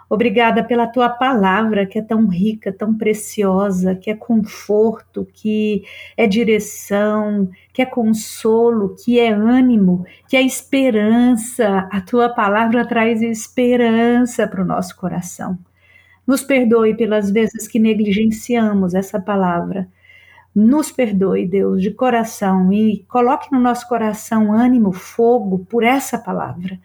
Obrigada pela tua palavra, que é tão rica, tão preciosa, que é conforto, que é direção, que é consolo, que é ânimo, que é esperança. A tua palavra traz esperança para o nosso coração. Nos perdoe pelas vezes que negligenciamos essa palavra. Nos perdoe, Deus, de coração e coloque no nosso coração ânimo, fogo por essa palavra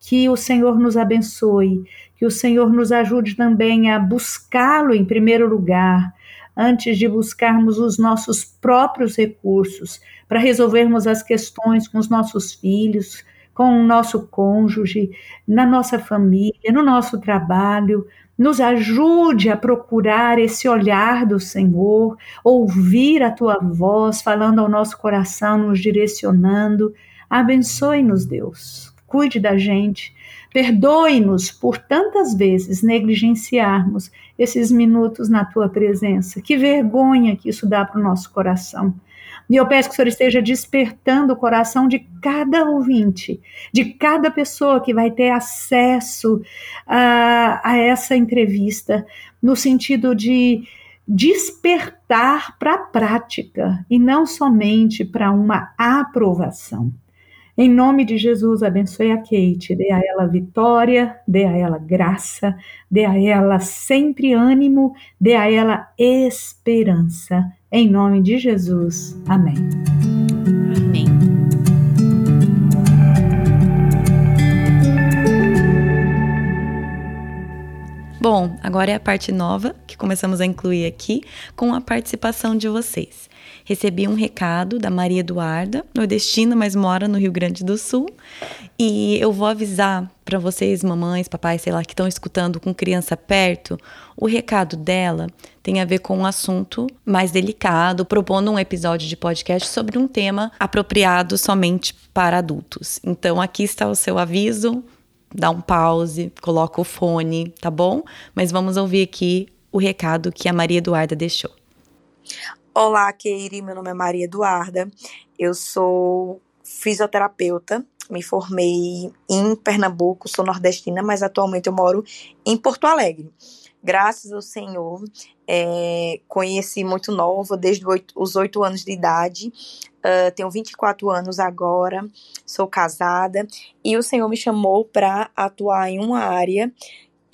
que o Senhor nos abençoe, que o Senhor nos ajude também a buscá-lo em primeiro lugar, antes de buscarmos os nossos próprios recursos para resolvermos as questões com os nossos filhos, com o nosso cônjuge, na nossa família, no nosso trabalho. Nos ajude a procurar esse olhar do Senhor, ouvir a tua voz falando ao nosso coração, nos direcionando. Abençoe-nos, Deus cuide da gente. Perdoe-nos por tantas vezes negligenciarmos esses minutos na tua presença. Que vergonha que isso dá para o nosso coração. E eu peço que o Senhor esteja despertando o coração de cada ouvinte, de cada pessoa que vai ter acesso a, a essa entrevista, no sentido de despertar para a prática e não somente para uma aprovação. Em nome de Jesus, abençoe a Kate, dê a ela vitória, dê a ela graça, dê a ela sempre ânimo, dê a ela esperança. Em nome de Jesus. Amém. Amém. Bom, agora é a parte nova que começamos a incluir aqui com a participação de vocês recebi um recado da Maria Eduarda, nordestina, mas mora no Rio Grande do Sul. E eu vou avisar para vocês, mamães, papais, sei lá, que estão escutando com criança perto, o recado dela tem a ver com um assunto mais delicado, propondo um episódio de podcast sobre um tema apropriado somente para adultos. Então aqui está o seu aviso, dá um pause, coloca o fone, tá bom? Mas vamos ouvir aqui o recado que a Maria Eduarda deixou. Olá, Keiri. Meu nome é Maria Eduarda. Eu sou fisioterapeuta. Me formei em Pernambuco, sou nordestina, mas atualmente eu moro em Porto Alegre. Graças ao Senhor, é, conheci muito nova, desde os oito anos de idade. Uh, tenho 24 anos agora, sou casada e o Senhor me chamou para atuar em uma área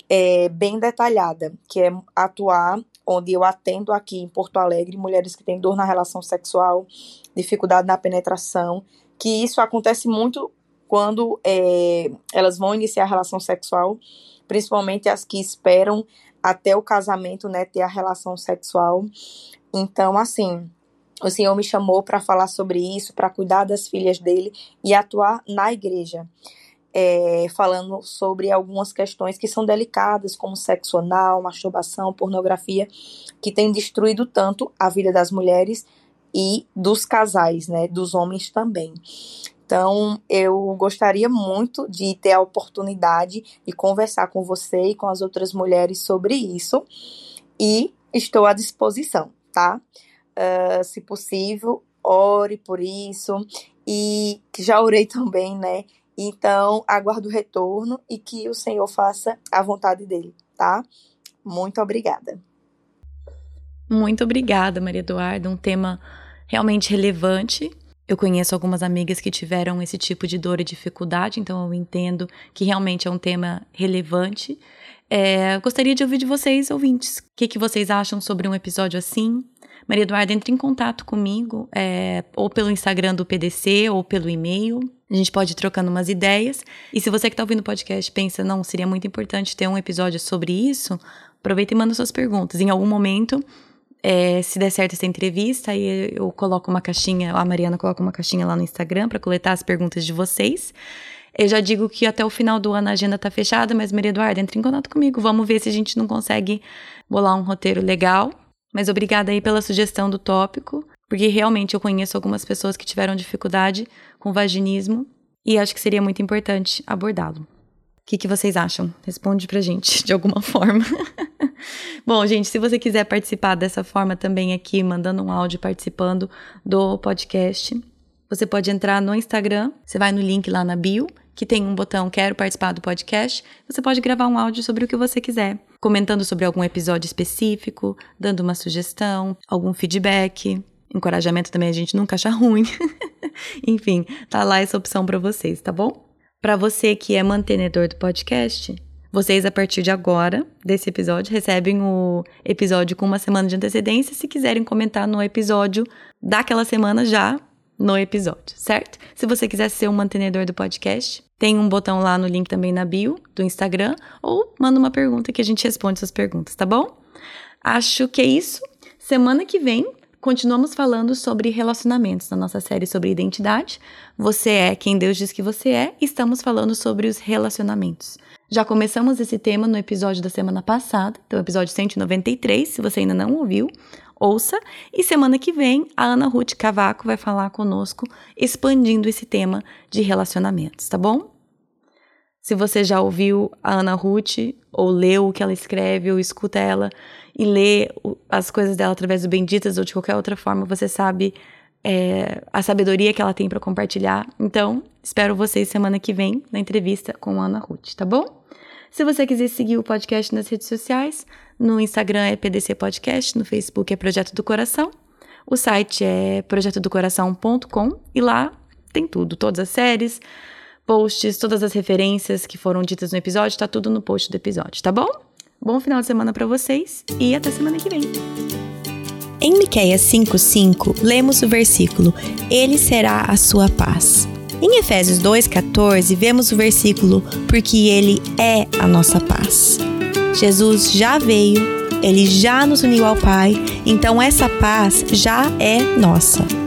é, bem detalhada, que é atuar onde eu atendo aqui em Porto Alegre mulheres que têm dor na relação sexual, dificuldade na penetração, que isso acontece muito quando é, elas vão iniciar a relação sexual, principalmente as que esperam até o casamento, né, ter a relação sexual. Então, assim, o Senhor me chamou para falar sobre isso, para cuidar das filhas dele e atuar na igreja é, falando sobre algumas questões que são delicadas, como sexo anal, masturbação, pornografia, que tem destruído tanto a vida das mulheres e dos casais, né, dos homens também. Então, eu gostaria muito de ter a oportunidade de conversar com você e com as outras mulheres sobre isso. E estou à disposição, tá? Uh, se possível, ore por isso. E já orei também, né? Então, aguardo o retorno e que o Senhor faça a vontade dele, tá? Muito obrigada. Muito obrigada, Maria Eduarda. Um tema realmente relevante. Eu conheço algumas amigas que tiveram esse tipo de dor e dificuldade, então eu entendo que realmente é um tema relevante. É, gostaria de ouvir de vocês, ouvintes, o que, que vocês acham sobre um episódio assim? Maria Eduarda, entre em contato comigo, é, ou pelo Instagram do PDC, ou pelo e-mail. A gente pode ir trocando umas ideias. E se você que está ouvindo o podcast pensa, não, seria muito importante ter um episódio sobre isso, aproveita e manda suas perguntas. Em algum momento, é, se der certo essa entrevista, aí eu coloco uma caixinha, a Mariana coloca uma caixinha lá no Instagram para coletar as perguntas de vocês. Eu já digo que até o final do ano a agenda tá fechada, mas Maria Eduarda, entre em contato comigo. Vamos ver se a gente não consegue bolar um roteiro legal mas obrigada aí pela sugestão do tópico, porque realmente eu conheço algumas pessoas que tiveram dificuldade com vaginismo e acho que seria muito importante abordá-lo. O que, que vocês acham? Responde pra gente de alguma forma. Bom, gente, se você quiser participar dessa forma também aqui, mandando um áudio participando do podcast, você pode entrar no Instagram, você vai no link lá na bio, que tem um botão Quero participar do podcast. Você pode gravar um áudio sobre o que você quiser, comentando sobre algum episódio específico, dando uma sugestão, algum feedback. Encorajamento também a gente nunca acha ruim. Enfim, tá lá essa opção para vocês, tá bom? Para você que é mantenedor do podcast, vocês a partir de agora, desse episódio, recebem o episódio com uma semana de antecedência. Se quiserem comentar no episódio daquela semana já no episódio, certo? Se você quiser ser um mantenedor do podcast, tem um botão lá no link também na bio do Instagram ou manda uma pergunta que a gente responde suas perguntas, tá bom? Acho que é isso. Semana que vem continuamos falando sobre relacionamentos na nossa série sobre identidade. Você é quem Deus diz que você é. Estamos falando sobre os relacionamentos. Já começamos esse tema no episódio da semana passada, então episódio 193, se você ainda não ouviu, ouça. E semana que vem, a Ana Ruth Cavaco vai falar conosco, expandindo esse tema de relacionamentos, tá bom? Se você já ouviu a Ana Ruth, ou leu o que ela escreve, ou escuta ela e lê as coisas dela através do Benditas ou de qualquer outra forma, você sabe é, a sabedoria que ela tem para compartilhar. Então, espero vocês semana que vem na entrevista com a Ana Ruth, tá bom? Se você quiser seguir o podcast nas redes sociais, no Instagram é PDC Podcast, no Facebook é Projeto do Coração, o site é projetodocoração.com e lá tem tudo, todas as séries, posts, todas as referências que foram ditas no episódio, tá tudo no post do episódio, tá bom? Bom final de semana para vocês e até semana que vem. Em Miqueias 5:5, lemos o versículo: Ele será a sua paz. Em Efésios 2:14, vemos o versículo: Porque ele é a nossa paz. Jesus já veio, ele já nos uniu ao Pai, então essa paz já é nossa.